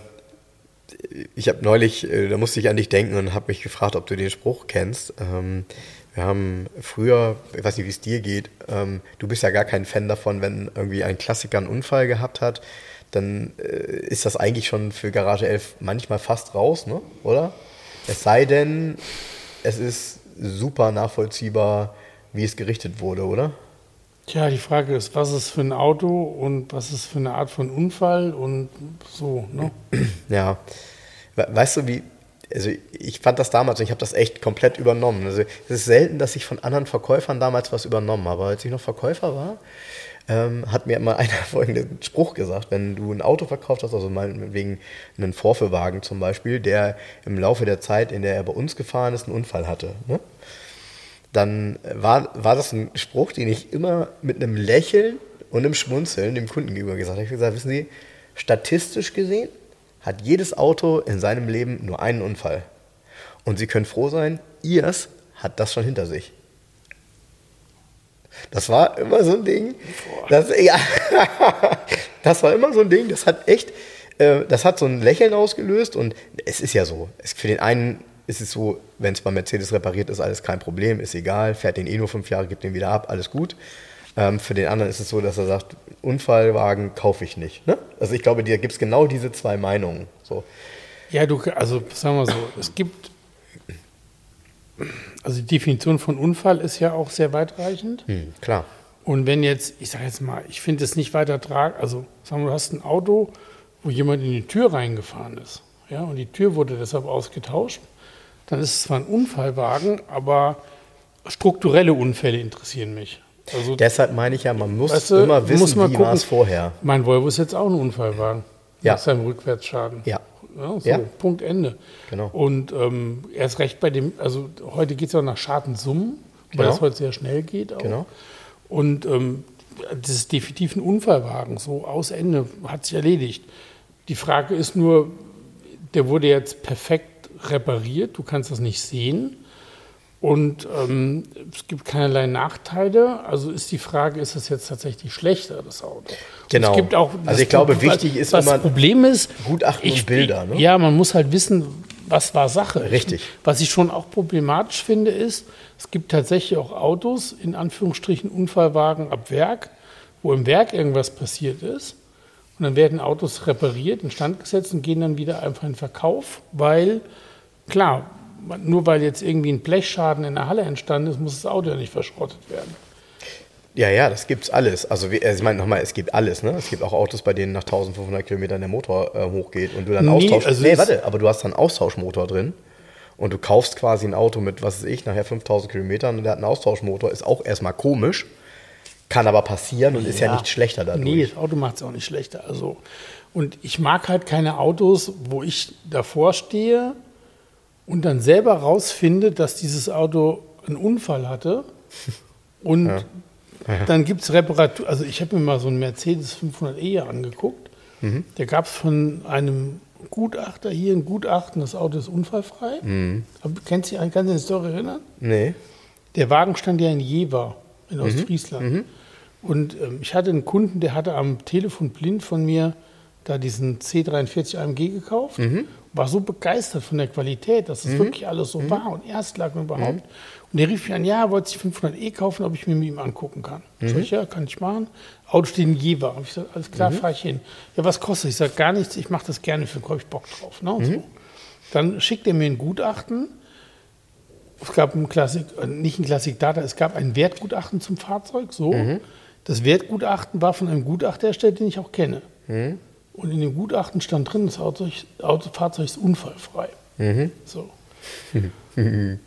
ich habe neulich, äh, da musste ich an dich denken und habe mich gefragt, ob du den Spruch kennst. Ähm, wir haben früher, ich weiß nicht, wie es dir geht, ähm, du bist ja gar kein Fan davon, wenn irgendwie ein Klassiker einen Unfall gehabt hat, dann äh, ist das eigentlich schon für Garage 11 manchmal fast raus, ne? oder? Es sei denn, es ist super nachvollziehbar, wie es gerichtet wurde, oder? Tja, die Frage ist, was ist für ein Auto und was ist für eine Art von Unfall und so, ne? <clears throat> Ja. We- Weißt du, wie. Also, ich fand das damals und ich habe das echt komplett übernommen. Also, es ist selten, dass ich von anderen Verkäufern damals was übernommen habe. Als ich noch Verkäufer war, ähm, hat mir immer <laughs> einer folgenden Spruch gesagt: Wenn du ein Auto verkauft hast, also meinetwegen einen Vorführwagen zum Beispiel, der im Laufe der Zeit, in der er bei uns gefahren ist, einen Unfall hatte, ne? Dann war, war das ein Spruch, den ich immer mit einem Lächeln und einem Schmunzeln dem Kunden gegenüber gesagt habe. Ich habe gesagt, wissen Sie, statistisch gesehen hat jedes Auto in seinem Leben nur einen Unfall. Und Sie können froh sein, Ihrs hat das schon hinter sich. Das war immer so ein Ding. Das, ja, <laughs> das war immer so ein Ding, das hat echt, äh, das hat so ein Lächeln ausgelöst und es ist ja so. Es, für den einen ist es so, wenn es bei Mercedes repariert ist, alles kein Problem, ist egal, fährt den eh nur fünf Jahre, gibt den wieder ab, alles gut. Ähm, für den anderen ist es so, dass er sagt, Unfallwagen kaufe ich nicht. Ne? Also ich glaube, da gibt es genau diese zwei Meinungen. So. Ja, du, also sagen wir so, es gibt, also die Definition von Unfall ist ja auch sehr weitreichend. Hm, klar. Und wenn jetzt, ich sage jetzt mal, ich finde es nicht weiter trag, also sagen wir, du hast ein Auto, wo jemand in die Tür reingefahren ist, ja, und die Tür wurde deshalb ausgetauscht, dann ist es zwar ein Unfallwagen, aber strukturelle Unfälle interessieren mich. Also, Deshalb meine ich ja, man muss weißt du, immer wissen, muss wie war es vorher. Mein Volvo ist jetzt auch ein Unfallwagen. Ja. Mit seinem Rückwärtsschaden. Ja. Ja, so, Ja. Punkt Ende. Genau. Und ähm, erst recht bei dem, also heute geht es ja auch nach Schadensummen, weil Genau. das heute sehr schnell geht auch. Genau. Und ähm, das ist definitiv ein Unfallwagen. So aus Ende hat sich erledigt. Die Frage ist nur, der wurde jetzt perfekt repariert, du kannst das nicht sehen. Und ähm, es gibt keinerlei Nachteile. Also ist die Frage, ist es jetzt tatsächlich schlechter, das Auto? Und Genau. Es gibt auch, Also ich glaube, wichtig ist das Problem ist, Gutachten und Bilder, ne? Ja, man muss halt wissen, was war Sache. Richtig. Was ich schon auch problematisch finde, ist, es gibt tatsächlich auch Autos, in Anführungsstrichen Unfallwagen ab Werk, wo im Werk irgendwas passiert ist. Und dann werden Autos repariert, instand gesetzt und gehen dann wieder einfach in Verkauf, weil, klar, nur weil jetzt irgendwie ein Blechschaden in der Halle entstanden ist, muss das Auto ja nicht verschrottet werden. Ja, ja, das gibt's alles. Also also ich meine nochmal, es gibt alles. Ne? Es gibt auch Autos, bei denen nach 1500 Kilometern der Motor äh, hochgeht und du dann Nee, austauschst. also nee, warte, aber du hast dann einen Austauschmotor drin und du kaufst quasi ein Auto mit, was weiß ich, nachher 5000 Kilometern und der hat einen Austauschmotor. Ist auch erstmal komisch, kann aber passieren und ist ja nicht schlechter dadurch. Nee, das Auto macht es auch nicht schlechter. Also, und ich mag halt keine Autos, wo ich davor stehe und dann selber rausfinde, dass dieses Auto einen Unfall hatte. <laughs> Und dann gibt es Reparatur. Also ich habe mir mal so einen Mercedes 500e angeguckt. Mhm. Der gab es von einem Gutachter hier, ein Gutachten, das Auto ist unfallfrei. Mhm. Hab- Kennst du, kannst du dich an die Story erinnern? Nee. Der Wagen stand ja in Jever in Ostfriesland. Und ähm, ich hatte einen Kunden, der hatte am Telefon blind von mir da diesen C43 AMG gekauft, war so begeistert von der Qualität, dass es wirklich alles so war und Erstlagen überhaupt. Und der rief mich an, ja, wollte sich 500e kaufen, ob ich mir mit ihm angucken kann. Ich sag, ja, kann ich machen. Auto steht in Jever. Hab Ich sag, alles klar, fahre ich hin. Ja, was kostet? Ich sage, gar nichts, ich mache das gerne, für den habe ich Bock drauf. Ne? Und so. Dann schickt er mir ein Gutachten, es gab ein Klassik, äh, nicht ein Klassik Data, es gab ein Wertgutachten zum Fahrzeug. So. Das Wertgutachten war von einem Gutachter erstellt, den ich auch kenne. Und in dem Gutachten stand drin, das Auto, Auto, Fahrzeug ist unfallfrei. So. <laughs>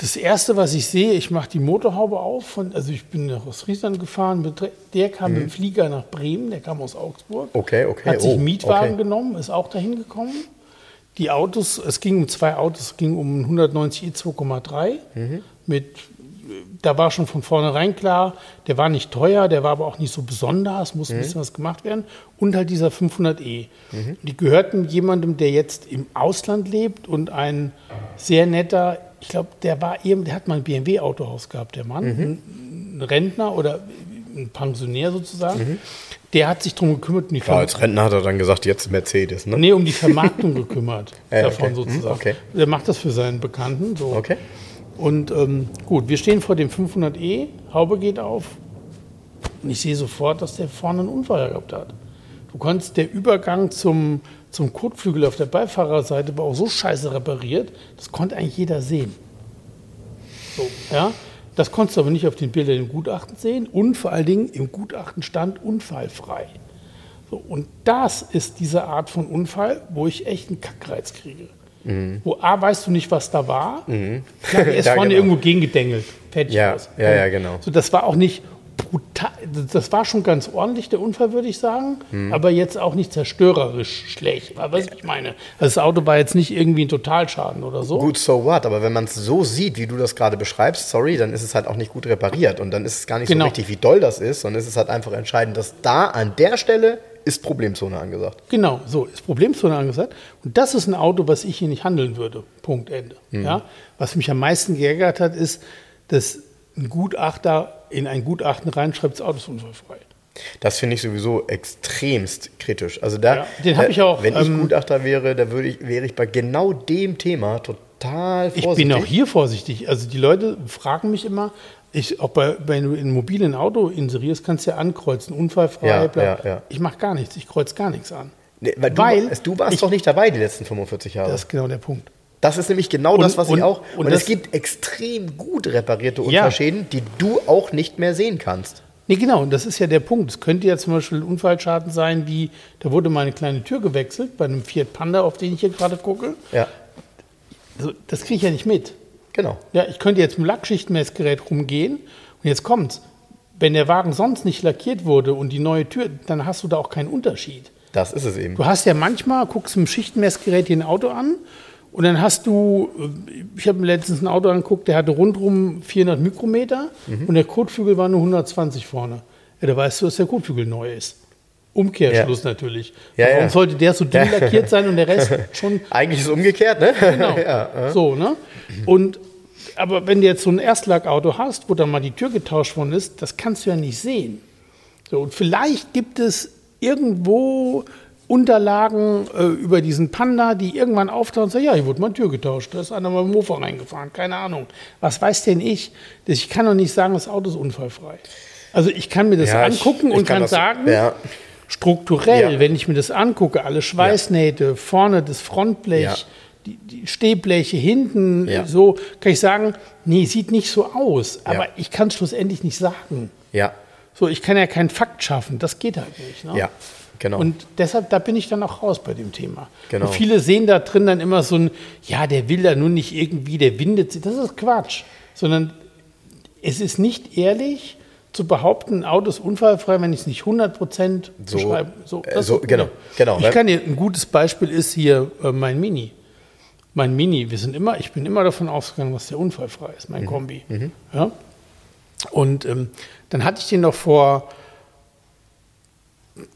Das erste, was ich sehe, ich mache die Motorhaube auf. Von, also ich bin nach Ostfriesland gefahren. Der kam mit dem Flieger nach Bremen, der kam aus Augsburg. Okay, okay, Hat sich oh, einen Mietwagen okay. genommen, ist auch dahin gekommen. Die Autos, es ging um zwei Autos, es ging um 190 i 2,3 mit, da war schon von vornherein klar, der war nicht teuer, der war aber auch nicht so besonders, muss ein bisschen was gemacht werden. Und halt dieser 500e. Die gehörten jemandem, der jetzt im Ausland lebt und ein sehr netter, ich glaube, der war eben, der hat mal ein BMW-Autohaus gehabt, der Mann, ein, ein Rentner oder ein Pensionär sozusagen. Der hat sich darum gekümmert, um die Ja, als Rentner hat er dann gesagt, jetzt Mercedes, ne? Nee, um die Vermarktung gekümmert Ja, <laughs> davon okay. sozusagen. Mhm, okay. Der macht das für seinen Bekannten. So. Okay. Und ähm, gut, wir stehen vor dem 500e, Haube geht auf und ich sehe sofort, dass der vorne einen Unfall gehabt hat. Du konntest, der Übergang zum, zum Kotflügel auf der Beifahrerseite war auch so scheiße repariert, das konnte eigentlich jeder sehen. So, ja. Das konntest du aber nicht auf den Bildern im Gutachten sehen und vor allen Dingen im Gutachten stand unfallfrei. So, und das ist diese Art von Unfall, wo ich echt einen Kackreiz kriege. Wo A, weißt du nicht, was da war. Klar, <laughs> der ist Ja, vorne genau. irgendwo gegengedengelt. Fertig Ja, aus. ja, ja, genau. So, das war auch nicht brutal, das war schon ganz ordentlich, der Unfall, würde ich sagen. Aber jetzt auch nicht zerstörerisch schlecht. Weißt du, was ich meine? Also das Auto war jetzt nicht irgendwie ein Totalschaden oder so. Gut, so what? Aber wenn man es so sieht, wie du das gerade beschreibst, sorry, dann ist es halt auch nicht gut repariert. Und dann ist es gar nicht Genau. so wichtig, wie doll das ist, sondern es ist halt einfach entscheidend, dass da an der Stelle ist Problemzone angesagt. Genau, so ist Problemzone angesagt. Und das ist ein Auto, was ich hier nicht handeln würde. Punkt Ende. Ja? Was mich am meisten geärgert hat, ist, dass ein Gutachter in ein Gutachten reinschreibt, das Auto ist unfallfrei. Das finde ich sowieso extremst kritisch. Also da, Ja, den hab da- ich auch, Wenn ich ähm, Gutachter wäre, da würde ich, wäre ich bei genau dem Thema total Ich vorsichtig. bin auch hier vorsichtig. Also die Leute fragen mich immer, ich, auch bei, wenn du ein mobilen Auto inserierst, kannst du ja ankreuzen, unfallfrei, Ja, ja, ja. Ich mache gar nichts, ich kreuze gar nichts an. Nee, weil du, Weil du warst ich- doch nicht dabei die letzten 45 Jahre. Das Das, ist genau der Punkt. ist nämlich genau Und- das, was und- ich auch. und Und, das- es gibt extrem gut reparierte. Unfallschäden, die du auch nicht mehr sehen kannst. Nee, genau, und das ist ja der Punkt. Es könnte ja zum Beispiel ein Unfallschaden sein, wie da wurde mal eine kleine Tür gewechselt bei einem Fiat Panda, auf den ich hier gerade gucke. Ja, Also, das kriege ich ja nicht mit. Genau. Ja, ich könnte jetzt mit dem Lackschichtmessgerät rumgehen und jetzt kommt's. Wenn der Wagen sonst nicht lackiert wurde und die neue Tür, dann hast du da auch keinen Unterschied. Das ist es eben. Du hast ja manchmal, guckst im Schichtmessgerät dir ein Auto an und dann hast du, äh, ich habe mir letztens ein Auto angeguckt, der hatte rundrum 400 Mikrometer Mhm. und der Kotflügel war nur 120 vorne. Ja, da weißt du, dass der Kotflügel neu ist. Umkehrschluss natürlich. Ja, Warum ja. sollte der so dünn <laughs> lackiert sein und der Rest schon Eigentlich ist es umgekehrt, ne? Genau. <laughs> ja, So, ne? Und aber wenn du jetzt so ein Erstlackauto hast, wo dann mal die Tür getauscht worden ist, das kannst du ja nicht sehen. So, und vielleicht gibt es irgendwo Unterlagen äh, über diesen Panda, die irgendwann auftauchen und sagen, ja, hier wurde mal eine Tür getauscht, da ist einer mal im Mofa reingefahren, keine Ahnung. Was weiß denn ich? Ich kann doch nicht sagen, das Auto ist unfallfrei. Also ich kann mir das Ja, ich- angucken ich und kann kann, das- sagen, ja. strukturell, Ja. wenn ich mir das angucke, alle Schweißnähte, vorne das Frontblech. Die, die Stehbleche hinten, Ja. so, kann ich sagen, nee, sieht nicht so aus. Aber Ja. ich kann es schlussendlich nicht sagen. Ja, So, ich kann ja keinen Fakt schaffen, das geht halt nicht. Ne? ja, genau. Und deshalb, da bin ich dann auch raus bei dem Thema. Genau. Und viele sehen da drin dann immer so ein, ja, der will da nur nicht irgendwie, der windet sich. Das ist Quatsch. Sondern es ist nicht ehrlich zu behaupten, ein Auto ist unfallfrei, wenn ich es nicht 100% So, beschreibe. So, äh, so, okay. genau, genau, Ich kann dir, ein gutes Beispiel ist hier äh, mein Mini. Mein Mini, wir sind immer, ich bin immer davon ausgegangen, dass der unfallfrei ist, Mhm. mein Kombi. Ja? Und ähm, dann hatte ich den noch vor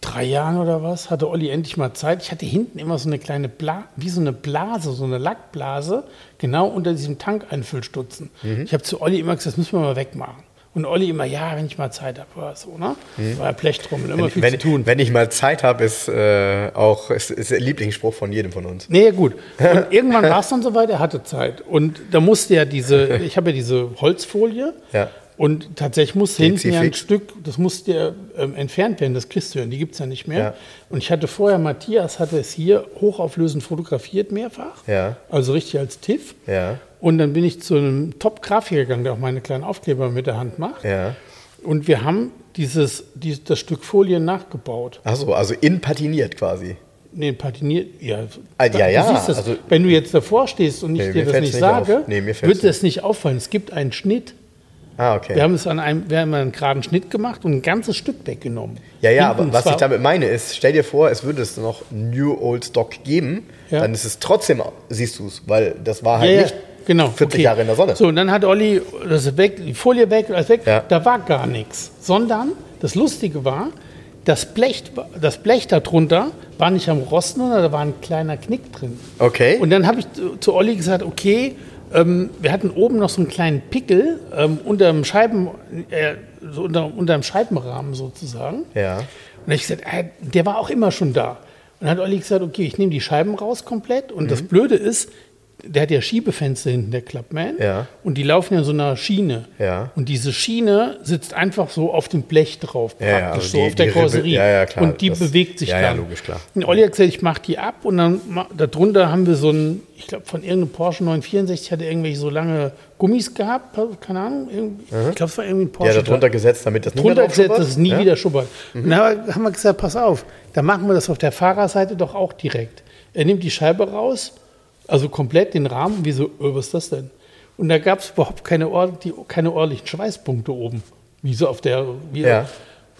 drei Jahren oder was, hatte Olli endlich mal Zeit. Ich hatte hinten immer so eine kleine Bla wie so eine Blase, so eine Lackblase, genau unter diesem Tankeinfüllstutzen. Mhm. Ich habe zu Olli immer gesagt, das müssen wir mal wegmachen. Und Olli immer, ja, wenn ich mal Zeit habe oder so, ne? War ja Blechtrommel, immer viel Mhm. wenn, zu tun. wenn ich mal Zeit habe, ist äh, auch ist, ist der Lieblingsspruch von jedem von uns. Nee, gut. <laughs> Und irgendwann war es dann soweit, er hatte Zeit. Und da musste ja diese, <laughs> ich habe ja diese Holzfolie. Ja. Und tatsächlich musste hinten ja ein. Stück, das musste ja ähm, entfernt werden, das kriegst du ja, die gibt es ja nicht mehr. Ja. Und ich hatte vorher, Matthias hatte es hier hochauflösend fotografiert mehrfach. Ja. Also richtig als TIFF. Ja, Und dann bin ich zu einem Top-Grafiker gegangen, der auch meine kleinen Aufkleber mit der Hand macht. ja. Und wir haben dieses, dies, das Stück Folie nachgebaut. Achso, also in patiniert quasi. Nee, patiniert, ja. Ah, da- ja, du ja, siehst das. also- Wenn du jetzt davor stehst und ich Nee, dir das nicht nicht sage. Nee, wird das nicht auffallen. Es gibt einen Schnitt. Ah, okay. Wir haben es an einem, wir haben einen geraden Schnitt gemacht und ein ganzes Stück weggenommen. Ja, ja, Hinten aber was ich damit meine ist, stell dir vor, es würde es noch New Old Stock geben, Ja. dann ist es trotzdem, siehst du es, weil das war Ja, halt ja, nicht genau. 40 okay. Jahre in der Sonne. So, und dann hat Olli das weg, die Folie weg, alles weg. Ja. Da war gar nichts. Sondern das Lustige war, das Blech, das Blech darunter war nicht am Rosten, sondern da war ein kleiner Knick drin. Okay. Und dann habe ich zu- Olli gesagt, okay, ähm, wir hatten oben noch so einen kleinen Pickel ähm, unter dem Scheiben, äh, so unter, unter dem Scheibenrahmen sozusagen. ja. Und dann ich gesagt, äh, der war auch immer schon da. Und dann hat Olli gesagt, okay, ich nehme die Scheiben raus komplett. Und Mhm. das Blöde ist, der hat ja Schiebefenster hinten, der Clubman. Ja. Und die laufen ja in so einer Schiene. Ja. Und diese Schiene sitzt einfach so auf dem Blech drauf, Ja, ja, praktisch also so die- auf der Karosserie. ja, ja, klar, und die das- bewegt sich ja, ja, dann. logisch, klar. Und Olli hat gesagt, ich mache die ab und dann darunter haben wir so ein, ich glaube von irgendeinem Porsche 964 hatte irgendwelche so lange Gummis gehabt, keine Ahnung, irgendwie, ich glaube es war irgendwie ein Porsche. Ja, darunter gesetzt, damit das nicht drunter gesetzt, dass es nie ja? wieder schubbert. Und dann haben wir gesagt, pass auf, dann machen wir das auf der Fahrerseite doch auch direkt. Er nimmt die Scheibe raus, also komplett den Rahmen, wieso, äh, was ist das denn? Und da gab es überhaupt keine, ord die, keine ordentlichen Schweißpunkte oben. Wie so auf der. Ja.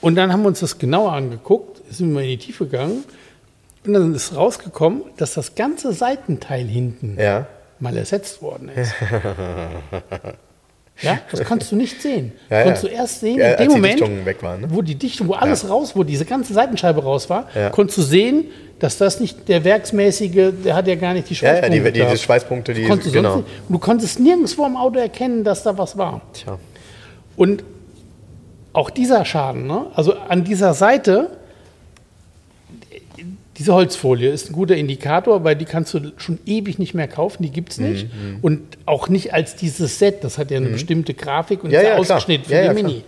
Und dann haben wir uns das genauer angeguckt, sind wir in die Tiefe gegangen. Und dann ist rausgekommen, dass das ganze Seitenteil hinten Ja. mal ersetzt worden ist. <laughs> ja, das kannst du nicht sehen. Ja, ja. konntest du erst sehen, Ja, in dem die Moment, weg waren, ne? wo die Dichtung, wo alles raus, wo diese ganze Seitenscheibe raus war, konntest du sehen, dass das nicht der werksmäßige, der hat ja gar nicht die Ja, ja, Schweißpunkte. die, die, die. Schweißpunkte, die, Konntest du genau. nicht, du konntest nirgendwo am Auto erkennen, dass da was war. Tja. Und auch dieser Schaden, ne? also an dieser Seite, diese Holzfolie ist ein guter Indikator, weil die kannst du schon ewig nicht mehr kaufen, die gibt es Mhm, nicht. Und auch nicht als dieses Set, das hat ja eine bestimmte Grafik und Ja, ist ja, klar. ausgeschnitten für Ja, die ja, Mini.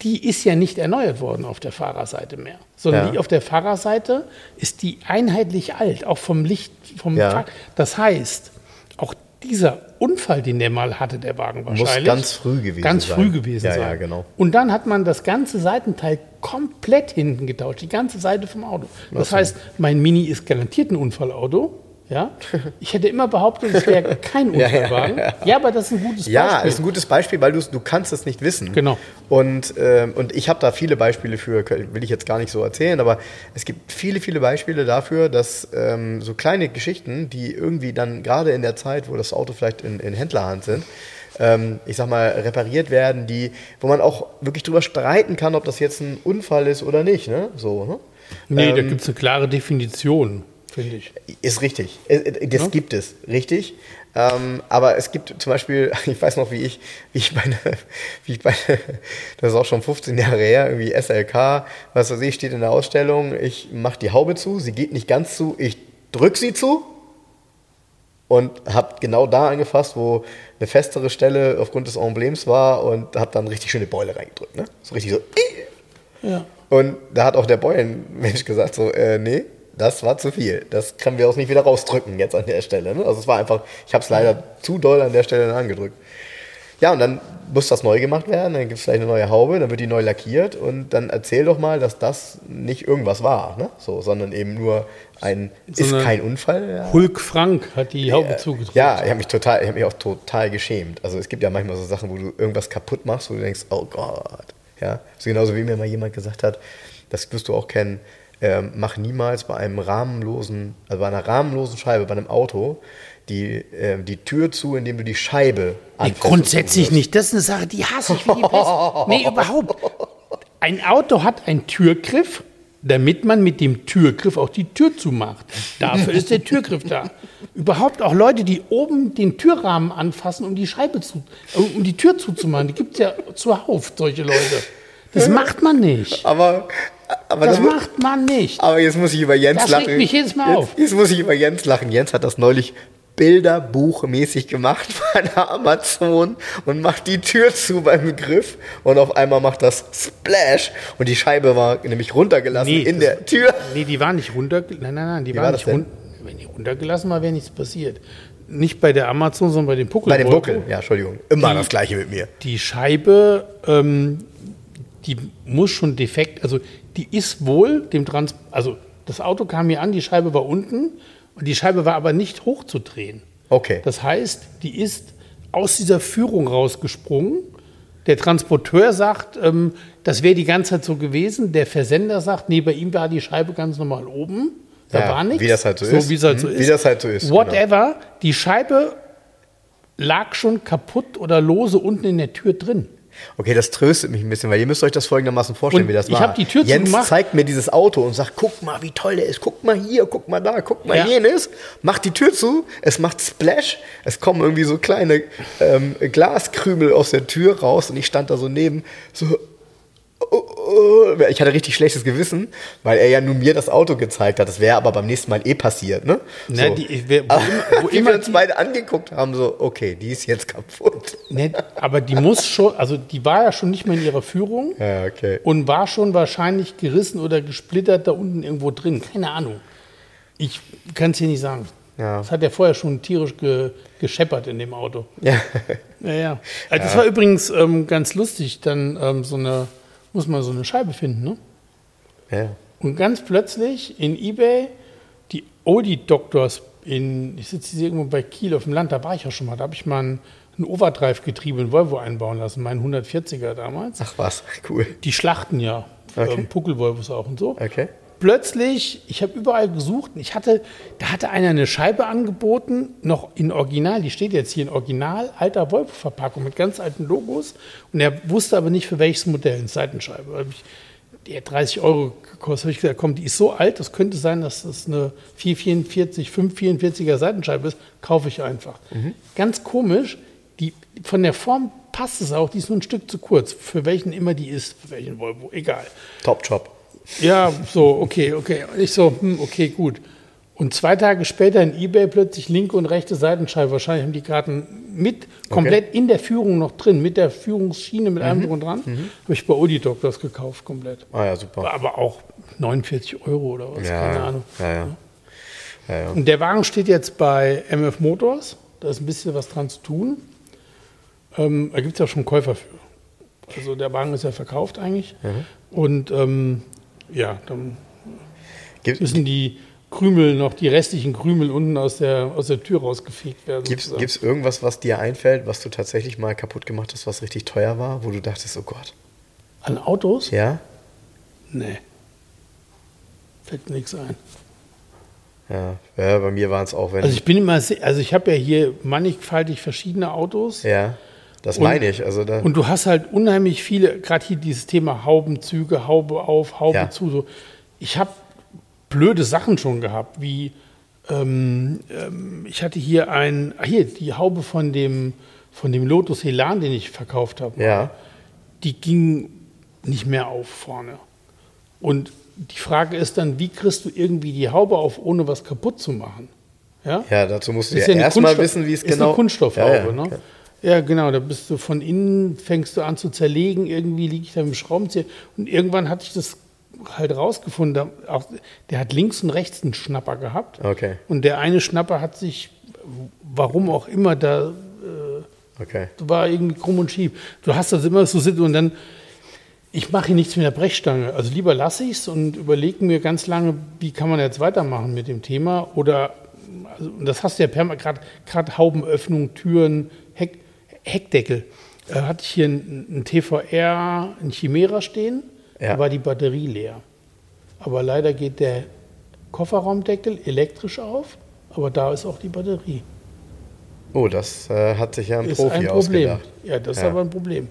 Die ist ja nicht erneuert worden auf der Fahrerseite mehr, sondern die auf der Fahrerseite ist die einheitlich alt, auch vom Licht, vom. Fahr Das heißt, auch dieser Unfall, den der mal hatte, der Wagen wahrscheinlich. Muss ganz früh gewesen ganz sein. früh gewesen Ja, sein. ja, genau. Und dann hat man das ganze Seitenteil komplett hinten getauscht, die ganze Seite vom Auto. Das heißt, mein Mini ist garantiert ein Unfallauto. Ja? Ich hätte immer behauptet, es wäre <laughs> kein Ja, ja, Unfallwagen. Ja, aber das ist ein gutes Ja, Beispiel. ist ein gutes Beispiel, weil du du kannst es nicht wissen. Genau. Und, ähm, und ich habe da viele Beispiele für, will ich jetzt gar nicht so erzählen, aber es gibt viele, viele Beispiele dafür, dass ähm, so kleine Geschichten, die irgendwie dann gerade in der Zeit, wo das Auto vielleicht in, in Händlerhand sind, ähm, ich sag mal, repariert werden, die, wo man auch wirklich drüber streiten kann, ob das jetzt ein Unfall ist oder nicht. Ne? So, ne? nee, da Ähm, gibt es eine klare Definition, finde ich. Ist richtig. Äh, äh, Das Ja. gibt es, richtig. Ähm, aber es gibt zum Beispiel, <laughs> ich weiß noch, wie ich, wie ich meine, <laughs> wie ich meine, <laughs> das ist auch schon 15 Jahre her, irgendwie SLK, was weiß ich, steht in der Ausstellung, ich mache die Haube zu, sie geht nicht ganz zu, ich drück sie zu und habe genau da angefasst, wo eine festere Stelle aufgrund des Emblems war und habe dann richtig schöne Beule reingedrückt. Ne? So richtig so. Ja. Und da hat auch der Beulenmensch gesagt, so, äh, nee, das war zu viel. Das können wir uns nicht wieder rausdrücken jetzt an der Stelle. Ne? Also es war einfach, ich habe es leider zu doll an der Stelle angedrückt. Ja, und dann muss das neu gemacht werden, dann gibt es vielleicht eine neue Haube, dann wird die neu lackiert und dann erzähl doch mal, dass das nicht irgendwas war, ne? so, sondern eben nur ein, So ist kein Unfall. Ja. Hulk Frank hat die Haube zugedrückt. Ja, ich habe mich total, ich habe mich auch total geschämt. Also es gibt ja manchmal so Sachen, wo du irgendwas kaputt machst, wo du denkst, oh Gott. Ja, so genauso wie mir mal jemand gesagt hat, das wirst du auch kennen, ähm, mach niemals bei einem rahmenlosen, also bei einer rahmenlosen Scheibe, bei einem Auto, die, ähm, die Tür zu, indem du die Scheibe Nee, grundsätzlich nicht. Das ist eine Sache, die hasse ich wie die Pest. Nee, <laughs> überhaupt. Ein Auto hat einen Türgriff, damit man mit dem Türgriff auch die Tür zumacht. Dafür ist der Türgriff da. Überhaupt auch Leute, die oben den Türrahmen anfassen, um die Scheibe zu, um die Tür zuzumachen. Die gibt es ja zuhauf, solche Leute. Das macht man nicht. Aber, aber, Das da- macht man nicht. aber jetzt muss ich über Jens Das lachen. regt mich jedes Mal jetzt, auf. Jetzt muss ich über Jens lachen. Jens hat das neulich bilderbuchmäßig gemacht <laughs> bei einer Amazon und macht die Tür zu beim Griff und auf einmal macht das Splash und die Scheibe war nämlich runtergelassen Nee, in das- der Tür. Nee, die war nicht runtergelassen. Nein, nein, nein, die Wie war, war das nicht runter. Wenn die runtergelassen war, wäre nichts passiert. Nicht bei der Amazon, sondern bei dem Puckel. Bei dem Buckel, ja, Entschuldigung. Immer Die- das gleiche mit mir. Die Scheibe, ähm, die muss schon defekt, also die ist wohl dem Trans, also das Auto kam hier an, die Scheibe war unten und die Scheibe war aber nicht hochzudrehen. Okay. Das heißt, die ist aus dieser Führung rausgesprungen. Der Transporteur sagt, ähm, das wäre die ganze Zeit so gewesen. Der Versender sagt, nee, bei ihm war die Scheibe ganz normal oben. Da Ja, war nichts. wie das halt so ist. Wie es halt so Mhm, ist. wie das halt so ist, genau. Whatever. Die Scheibe lag schon kaputt oder lose unten in der Tür drin. Okay, das tröstet mich ein bisschen, weil ihr müsst euch das folgendermaßen vorstellen, Und wie das ich war. hab die Tür Jens zugemacht. zeigt mir dieses Auto und sagt, guck mal, wie toll der ist. Guck mal hier, guck mal da, guck mal Ja. jenes. Macht die Tür zu, es macht Splash, es kommen irgendwie so kleine ähm, Glaskrümel aus der Tür raus und ich stand da so neben, so. Ich hatte richtig schlechtes Gewissen, weil er ja nur mir das Auto gezeigt hat. Das wäre aber beim nächsten Mal eh passiert, ne? Na, So. die- wer- wo immer- wo <laughs> wie immer wir uns die- beide angeguckt haben, so, okay, die ist jetzt kaputt. Ne, aber die muss schon, also die war ja schon nicht mehr in ihrer Führung Ja, okay. und war schon wahrscheinlich gerissen oder gesplittert da unten irgendwo drin. Keine Ahnung. Ich kann es hier nicht sagen. Ja. Das hat ja vorher schon tierisch ge, gescheppert in dem Auto. Ja. Ja, ja. Das war übrigens ähm, ganz lustig, dann ähm, so eine, muss man so eine Scheibe finden, ne? ja. Und ganz plötzlich in Ebay die Audi Doctors in, ich sitze hier irgendwo bei Kiel auf dem Land, da war ich ja schon mal, da habe ich mal ein, Overdrive-Getriebe in Volvo einbauen lassen, meinen 140er damals. Ach was, <laughs> cool. Die schlachten ja, Okay. ähm, Puckel-Volvos auch und so. Okay. Plötzlich, ich habe überall gesucht, ich hatte, da hatte einer eine Scheibe angeboten, noch in Original, die steht jetzt hier in Original, alter Volvo-Verpackung mit ganz alten Logos und er wusste aber nicht für welches Modell, eine Seitenscheibe. Die hat 30 Euro gekostet, habe ich gesagt, komm, die ist so alt, das könnte sein, dass das eine 444, 544er Seitenscheibe ist, kaufe ich einfach. Ganz komisch, die, von der Form passt es auch, die ist nur ein Stück zu kurz, für welchen immer die ist, für welchen Volvo, egal. Top Job. Ja, so, okay, okay. Und ich so, hm, okay, gut. Und zwei Tage später in Ebay plötzlich linke und rechte Seitenscheibe. Wahrscheinlich haben die Karten mit, komplett in der Führung noch drin, mit der Führungsschiene, mit allem drum und dran. Habe ich bei Audi Doctors gekauft, komplett. Ah ja, super. War aber auch 49 Euro oder was, Ja, keine Ahnung. Ja, ja. ja. Und der Wagen steht jetzt bei MF Motors. da ist ein bisschen was dran zu tun. Ähm, da gibt es ja schon Käufer für. Also der Wagen ist ja verkauft eigentlich. Und ähm, ja, dann Gibt müssen die Krümel noch, die restlichen Krümel unten aus der, aus der Tür rausgefegt werden. es sozusagen. irgendwas, was dir einfällt, was du tatsächlich mal kaputt gemacht hast, was richtig teuer war, wo du dachtest, oh Gott. An Autos? Ja? Nee. Fällt nichts ein. Ja, ja bei mir waren es auch, wenn. Also ich bin immer, also ich habe ja hier mannigfaltig verschiedene Autos. ja, das meine ich. Also Und du hast halt unheimlich viele, gerade hier dieses Thema Haubenzüge, Haube auf, Haube Ja. zu. So. Ich habe blöde Sachen schon gehabt, wie ähm, ähm, ich hatte hier ein, ah, hier die Haube von dem, von dem Lotus Elan, den ich verkauft habe. Ja. Die ging nicht mehr auf vorne. Und die Frage ist dann, wie kriegst du irgendwie die Haube auf, ohne was kaputt zu machen? Ja? ja, dazu musst du Ist ja, eine erstmal wissen, wie es ist genau. eine Kunststoffhaube, ja, ja. ne? Ja, genau. Da bist du von innen, fängst du an zu zerlegen. Irgendwie liege ich da mit dem Schraubenzieher. Und irgendwann hatte ich das halt rausgefunden. Auch, der hat links und rechts einen Schnapper gehabt. Okay, Und der eine Schnapper hat sich, warum auch immer, da okay. war irgendwie krumm und schief. Du hast das immer so sitzen und dann, ich mache hier nichts mit der Brechstange. Also lieber lasse ich es und überlege mir ganz lange, wie kann man jetzt weitermachen mit dem Thema. Oder, also, und das hast du ja permanent, gerade Haubenöffnung, Türen, Heck, Heckdeckel. Äh, hatte ich hier einen, TVR, einen Chimera stehen, Ja. da war die Batterie leer. Aber leider geht der Kofferraumdeckel elektrisch auf, aber da ist auch die Batterie. Oh, das äh, hat sich ja ein Ist Profi ein Problem. ausgedacht. Ja, das ist Ja. aber ein Problem.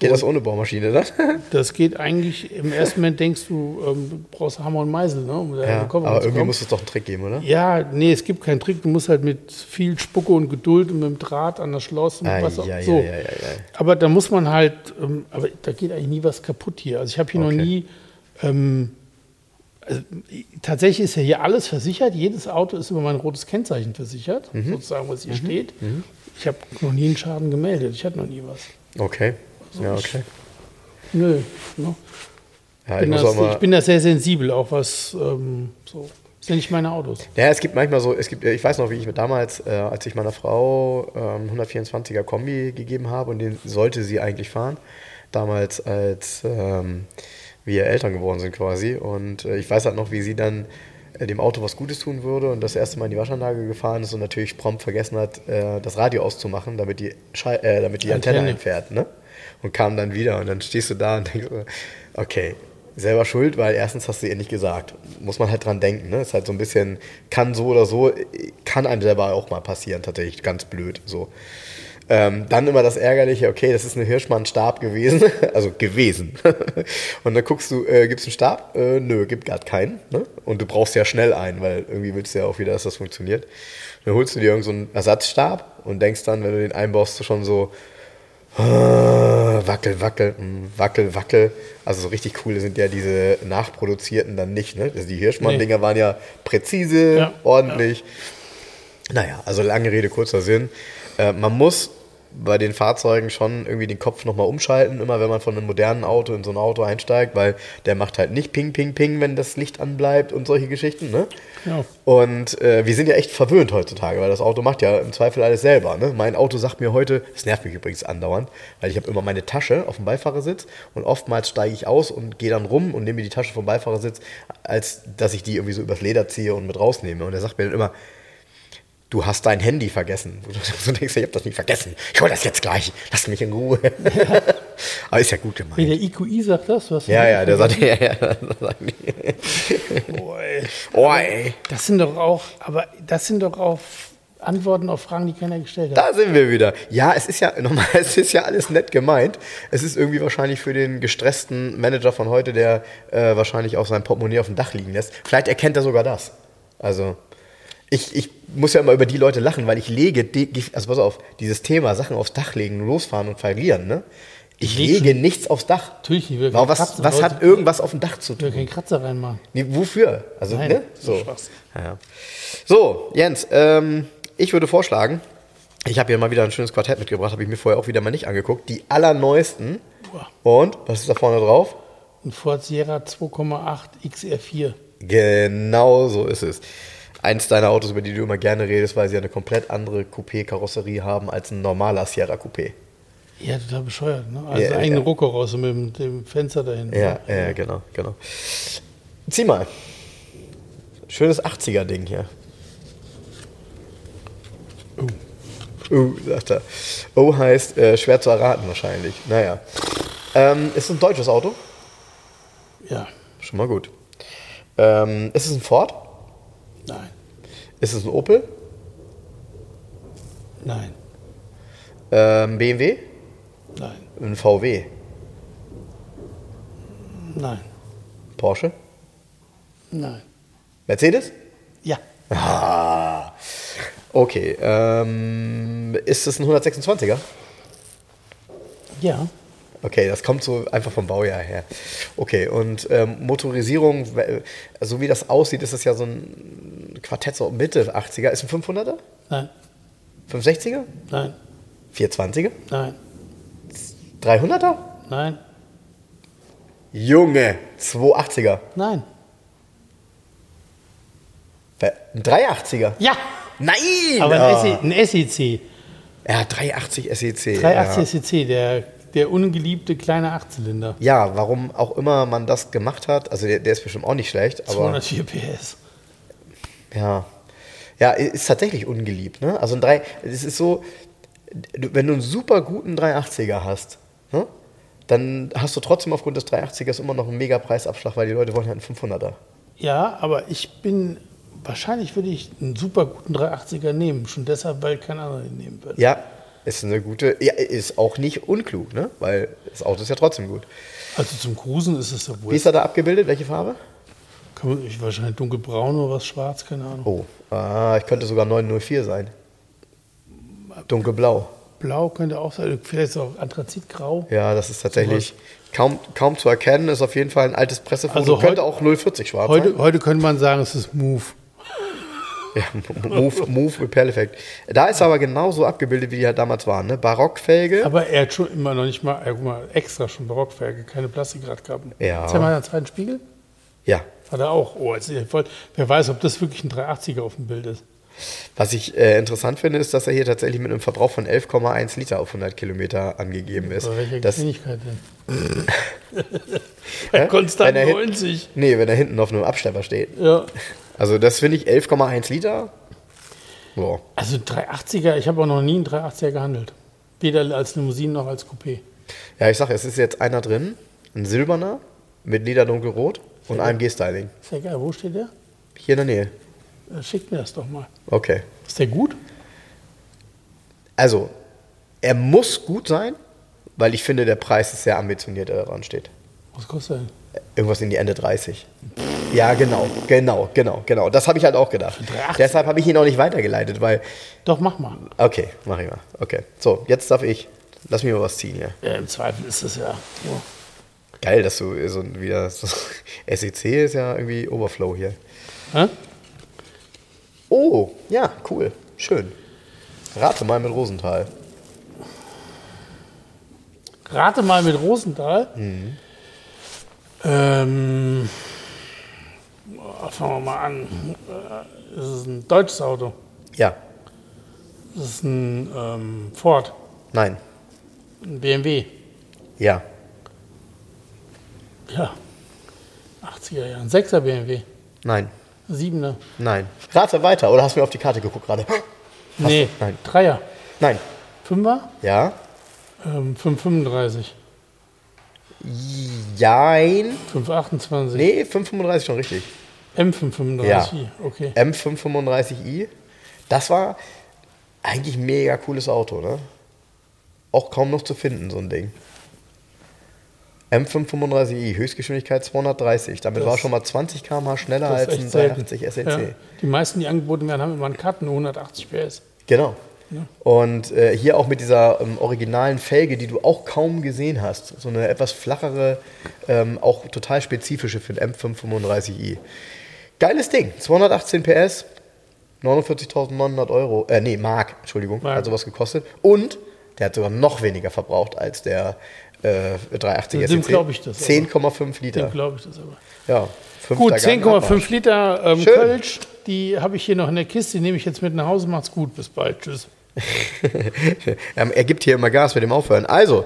Geht das ohne Bohrmaschine dann? <laughs> Das geht eigentlich, im ersten Moment denkst du, ähm, du brauchst Hammer und Meisel, ne, um ja, aber irgendwie muss es doch einen Trick geben, oder? Ja, nee, es gibt keinen Trick. Du musst halt mit viel Spucke und Geduld und mit dem Draht an das Schloss und Ah, was auch ja, ja, so. ja, ja, ja. Aber da muss man halt, ähm, aber da geht eigentlich nie was kaputt hier. Also ich habe hier Okay. noch nie, ähm, also, tatsächlich ist ja hier alles versichert. Jedes Auto ist über mein rotes Kennzeichen versichert, Mhm. sozusagen, was hier steht. Ich habe noch nie einen Schaden gemeldet. Ich hatte noch nie was. Okay. Also Ja, ich- okay. Nö. Ne? Ja, ich bin das, ich bin da sehr sensibel, auch was ähm, so. Das sind nicht meine Autos. Ja, es gibt manchmal so, es gibt, ich weiß noch, wie ich mit damals, äh, als ich meiner Frau ähm, 124er Kombi gegeben habe und den sollte sie eigentlich fahren, damals als ähm, wir Eltern geworden sind quasi. Und äh, ich weiß halt noch, wie sie dann äh, dem Auto was Gutes tun würde und das erste Mal in die Waschanlage gefahren ist und natürlich prompt vergessen hat, äh, das Radio auszumachen, damit die, Schei äh, damit die Antenne, Antenne. einfährt. Ne? Und kam dann wieder und dann stehst du da und denkst, okay, selber schuld, weil erstens hast du ihr nicht gesagt. Muss man halt dran denken. Ne? Ist halt so ein bisschen, kann so oder so, kann einem selber auch mal passieren, tatsächlich ganz blöd. So. Ähm, dann immer das Ärgerliche, okay, das ist eine Hirschmann-Stab gewesen, <laughs> also gewesen. <laughs> und dann guckst du, äh, gibt es einen Stab? Äh, nö, gibt gar keinen. Ne? Und du brauchst ja schnell einen, weil irgendwie willst du ja auch wieder, dass das funktioniert. Dann holst du dir irgendeinen so einen Ersatzstab und denkst dann, wenn du den einbaust, schon so, Ah, Wackel, wackel, mm, wackel, wackel. Also so richtig cool sind ja diese nachproduzierten dann nicht. Ne? Also die Hirschmann-Dinger waren ja präzise, Ja, ordentlich. Naja, also lange Rede, kurzer Sinn. Äh, man muss bei den Fahrzeugen schon irgendwie den Kopf nochmal umschalten, immer wenn man von einem modernen Auto in so ein Auto einsteigt, weil der macht halt nicht Ping, Ping, Ping, wenn das Licht anbleibt und solche Geschichten. Ne? Ja. Und äh, wir sind ja echt verwöhnt heutzutage, weil das Auto macht ja im Zweifel alles selber. Ne? Mein Auto sagt mir heute, das nervt mich übrigens andauernd, weil ich habe immer meine Tasche auf dem Beifahrersitz und oftmals steige ich aus und gehe dann rum und nehme mir die Tasche vom Beifahrersitz, als dass ich die irgendwie so übers Leder ziehe und mit rausnehme. Und er sagt mir dann immer, du hast dein Handy vergessen. Du <laughs> so denkst, ich habe das nicht vergessen. Ich hol das jetzt gleich. Lass mich in Ruhe. <laughs> Aber ist ja gut gemeint. der IQI sagt das, was? Ja, <laughs> ja, der sagt, ja, ja, das sagt ey. Oh, ey. Das sind doch auch, aber das sind doch auch Antworten auf Fragen, die keiner gestellt hat. Da sind wir wieder. Ja, es ist ja nochmal, es ist ja alles nett gemeint. Es ist irgendwie wahrscheinlich für den gestressten Manager von heute, der äh, wahrscheinlich auch sein Portemonnaie auf dem Dach liegen lässt. Vielleicht erkennt er sogar das. Also ich, ich muss ja immer über die Leute lachen, weil ich lege, also pass auf, dieses Thema Sachen aufs Dach legen, losfahren und verlieren, ne? Ich Ich leg lege nichts aufs Dach. Natürlich nicht. wir Warum, was Kratzen- was hat irgendwas auf dem Dach zu Wir tun? können Kratzer reinmachen. Nee, wofür? Also, Nein, ne? so ja. so, Jens, ähm, ich würde vorschlagen, ich habe hier mal wieder ein schönes Quartett mitgebracht, habe ich mir vorher auch wieder mal nicht angeguckt. Die allerneuesten. Und, was ist da vorne drauf? Ein Ford Sierra 2,8 XR4. Genau so ist es. Eins deiner Autos, über die du immer gerne redest, weil sie eine komplett andere Coupé-Karosserie haben als ein normaler Sierra Coupé. Ja, total bescheuert. Ne? Also Ja, eigene ja. Und mit dem, dem Fenster dahin. Ja, ja, genau, genau. Zieh mal. Schönes 80er-Ding hier. Oh. Oh, sagt er. Oh heißt äh, schwer zu erraten wahrscheinlich. Naja. Ähm, ist es ein deutsches Auto? ja. Schon mal gut. Ähm, ist es ein Ford? Nein. Ist es ein Opel? Nein. Ähm, BMW? Nein. Ein VW? Nein. Porsche? Nein. Mercedes? Ja. Ah. Okay. Ähm, ist es ein 126er? Ja. Okay, das kommt so einfach vom Baujahr her. Okay, und ähm, Motorisierung, so wie das aussieht, ist es ja so ein Quartett so Mitte 80er. Ist ein 500er? Nein. 560er? Nein. 420er? Nein. 300er? Nein. Junge, 280er. Nein. Ein 380er? Ja. Nein! Aber ein, Ah. SE, ein SEC. Ja, 380 SEC. 380 SEC, der, der ungeliebte kleine Achtzylinder. Ja. warum auch immer man das gemacht hat. Also der, der ist bestimmt auch nicht schlecht, aber 204 PS. ja. Ja, ist tatsächlich ungeliebt, ne? Also ein 3, es ist so, wenn du einen super guten 380er hast, ne? Dann hast du trotzdem aufgrund des 380ers immer noch einen mega Preisabschlag, weil die Leute wollen halt einen 500er. Ja, aber ich bin, wahrscheinlich würde ich einen super guten 380er nehmen. Schon deshalb, weil kein anderer den nehmen wird. Ja, ist eine gute, ja, ist auch nicht unklug, ne? Weil das Auto ist ja trotzdem gut. Also zum Cruisen ist es ja Wie wohl. ist er da abgebildet? Welche Farbe? Kann man, ich, wahrscheinlich dunkelbraun oder was schwarz, keine Ahnung. Oh, ah, ich könnte sogar 904 sein. Dunkelblau. Blau könnte auch sein, vielleicht auch Anthrazitgrau. Ja, das ist tatsächlich kaum, kaum zu erkennen. Ist auf jeden Fall ein altes Pressefoto. Also könnte heut- auch 040 schwarz Heute, sein. heute könnte man sagen, es ist Move. Ja, Move, Move Repel Effekt. Da ist aber genauso abgebildet, wie die halt damals waren. Ne? Barockfelge. Aber er hat schon immer noch nicht mal, guck mal extra schon Barockwerke, keine Plastikradkappen. Ja. Zeig mal einen zweiten Spiegel. Ja. Hat er auch. Oh, jetzt, wer weiß, ob das wirklich ein 380er auf dem Bild ist. Was ich äh, interessant finde, ist, dass er hier tatsächlich mit einem Verbrauch von 11,1 Liter auf 100 Kilometer angegeben ist. Bei welcher Das, Geschwindigkeit denn? <laughs> Bei konstant Wenn er hin- 90. nee, wenn er hinten auf einem Abschlepper steht. Ja. Also das finde ich 11,1 Liter. Boah. Also 380er, ich habe auch noch nie einen 380er gehandelt. Weder als Limousine noch als Coupé. Ja, ich sag, es ist jetzt einer drin, ein silberner mit Leder dunkelrot und AMG-Styling. Ja geil. Wo steht der? Hier in der Nähe. Äh, Schickt mir das doch mal. Okay. Ist der gut? Also, er muss gut sein, weil ich finde, der Preis ist sehr ambitioniert, der da dran steht. Was kostet der? denn? Irgendwas in die Ende 30. Ja, genau, genau, genau, genau. Das habe ich halt auch gedacht. 380. Deshalb habe ich ihn auch nicht weitergeleitet, weil. Doch, mach mal. Okay, mach ich mal. Okay. So, jetzt darf ich. Lass mich mal was ziehen hier. Ja, Im Zweifel ist es ja. So. Geil, dass du so wieder. So, <laughs> SEC ist ja irgendwie Overflow hier. Hä? Oh, ja, cool. Schön. Rate mal mit Rosenthal. Rate mal mit Rosenthal. Mhm. Ähm, boah, fangen wir mal an. Äh, Es ist ein deutsches Auto. Ja. Es ist ein ähm, Ford, Nein. ein BMW. Ja. Ja. 80er Jahre. Ein 6er BMW. Nein. 7er. Nein. Rate weiter. Oder hast du mir auf die Karte geguckt gerade? <gasps> Nee, Nein. 3er. Nein. 5er? Ja. Ähm, 535. Jein. 528. Nee, 535 schon richtig. M535. Ja. Okay. M535i. Das war eigentlich ein mega cooles Auto, ne? Auch kaum noch zu finden, so ein Ding. M535i, Höchstgeschwindigkeit 230. Damit Das- war schon mal 20 km/h schneller als ein selten. 380 SEC. Ja. Die meisten, die angeboten werden, haben immer einen Cut, nur 180 PS. Genau. Und äh, hier auch mit dieser ähm, originalen Felge, die du auch kaum gesehen hast. So eine etwas flachere, ähm, auch total spezifische für den M535i. Geiles Ding. 218 PS, 49.900 Euro. Äh, nee, Mark, Entschuldigung. Mark. Hat sowas gekostet. Und der hat sogar noch weniger verbraucht als der äh, 380 Dem glaube ich das. 10,5 Liter. Dem glaube ich das aber. Ja, Gut, fünfter Gang 10,5 Liter ähm, Schön. Kölsch, die habe ich hier noch in der Kiste, die nehme ich jetzt mit nach Hause. Macht's gut, bis bald. Tschüss. <laughs> Ähm, er gibt hier immer Gas mit dem Aufhören. Also,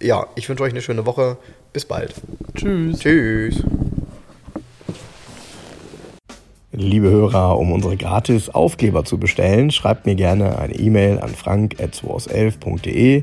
ja, ich wünsche euch eine schöne Woche. Bis bald. Tschüss. Tschüss. Liebe Hörer, um unsere gratis Aufkleber zu bestellen, schreibt mir gerne eine E-Mail an frank.211.de.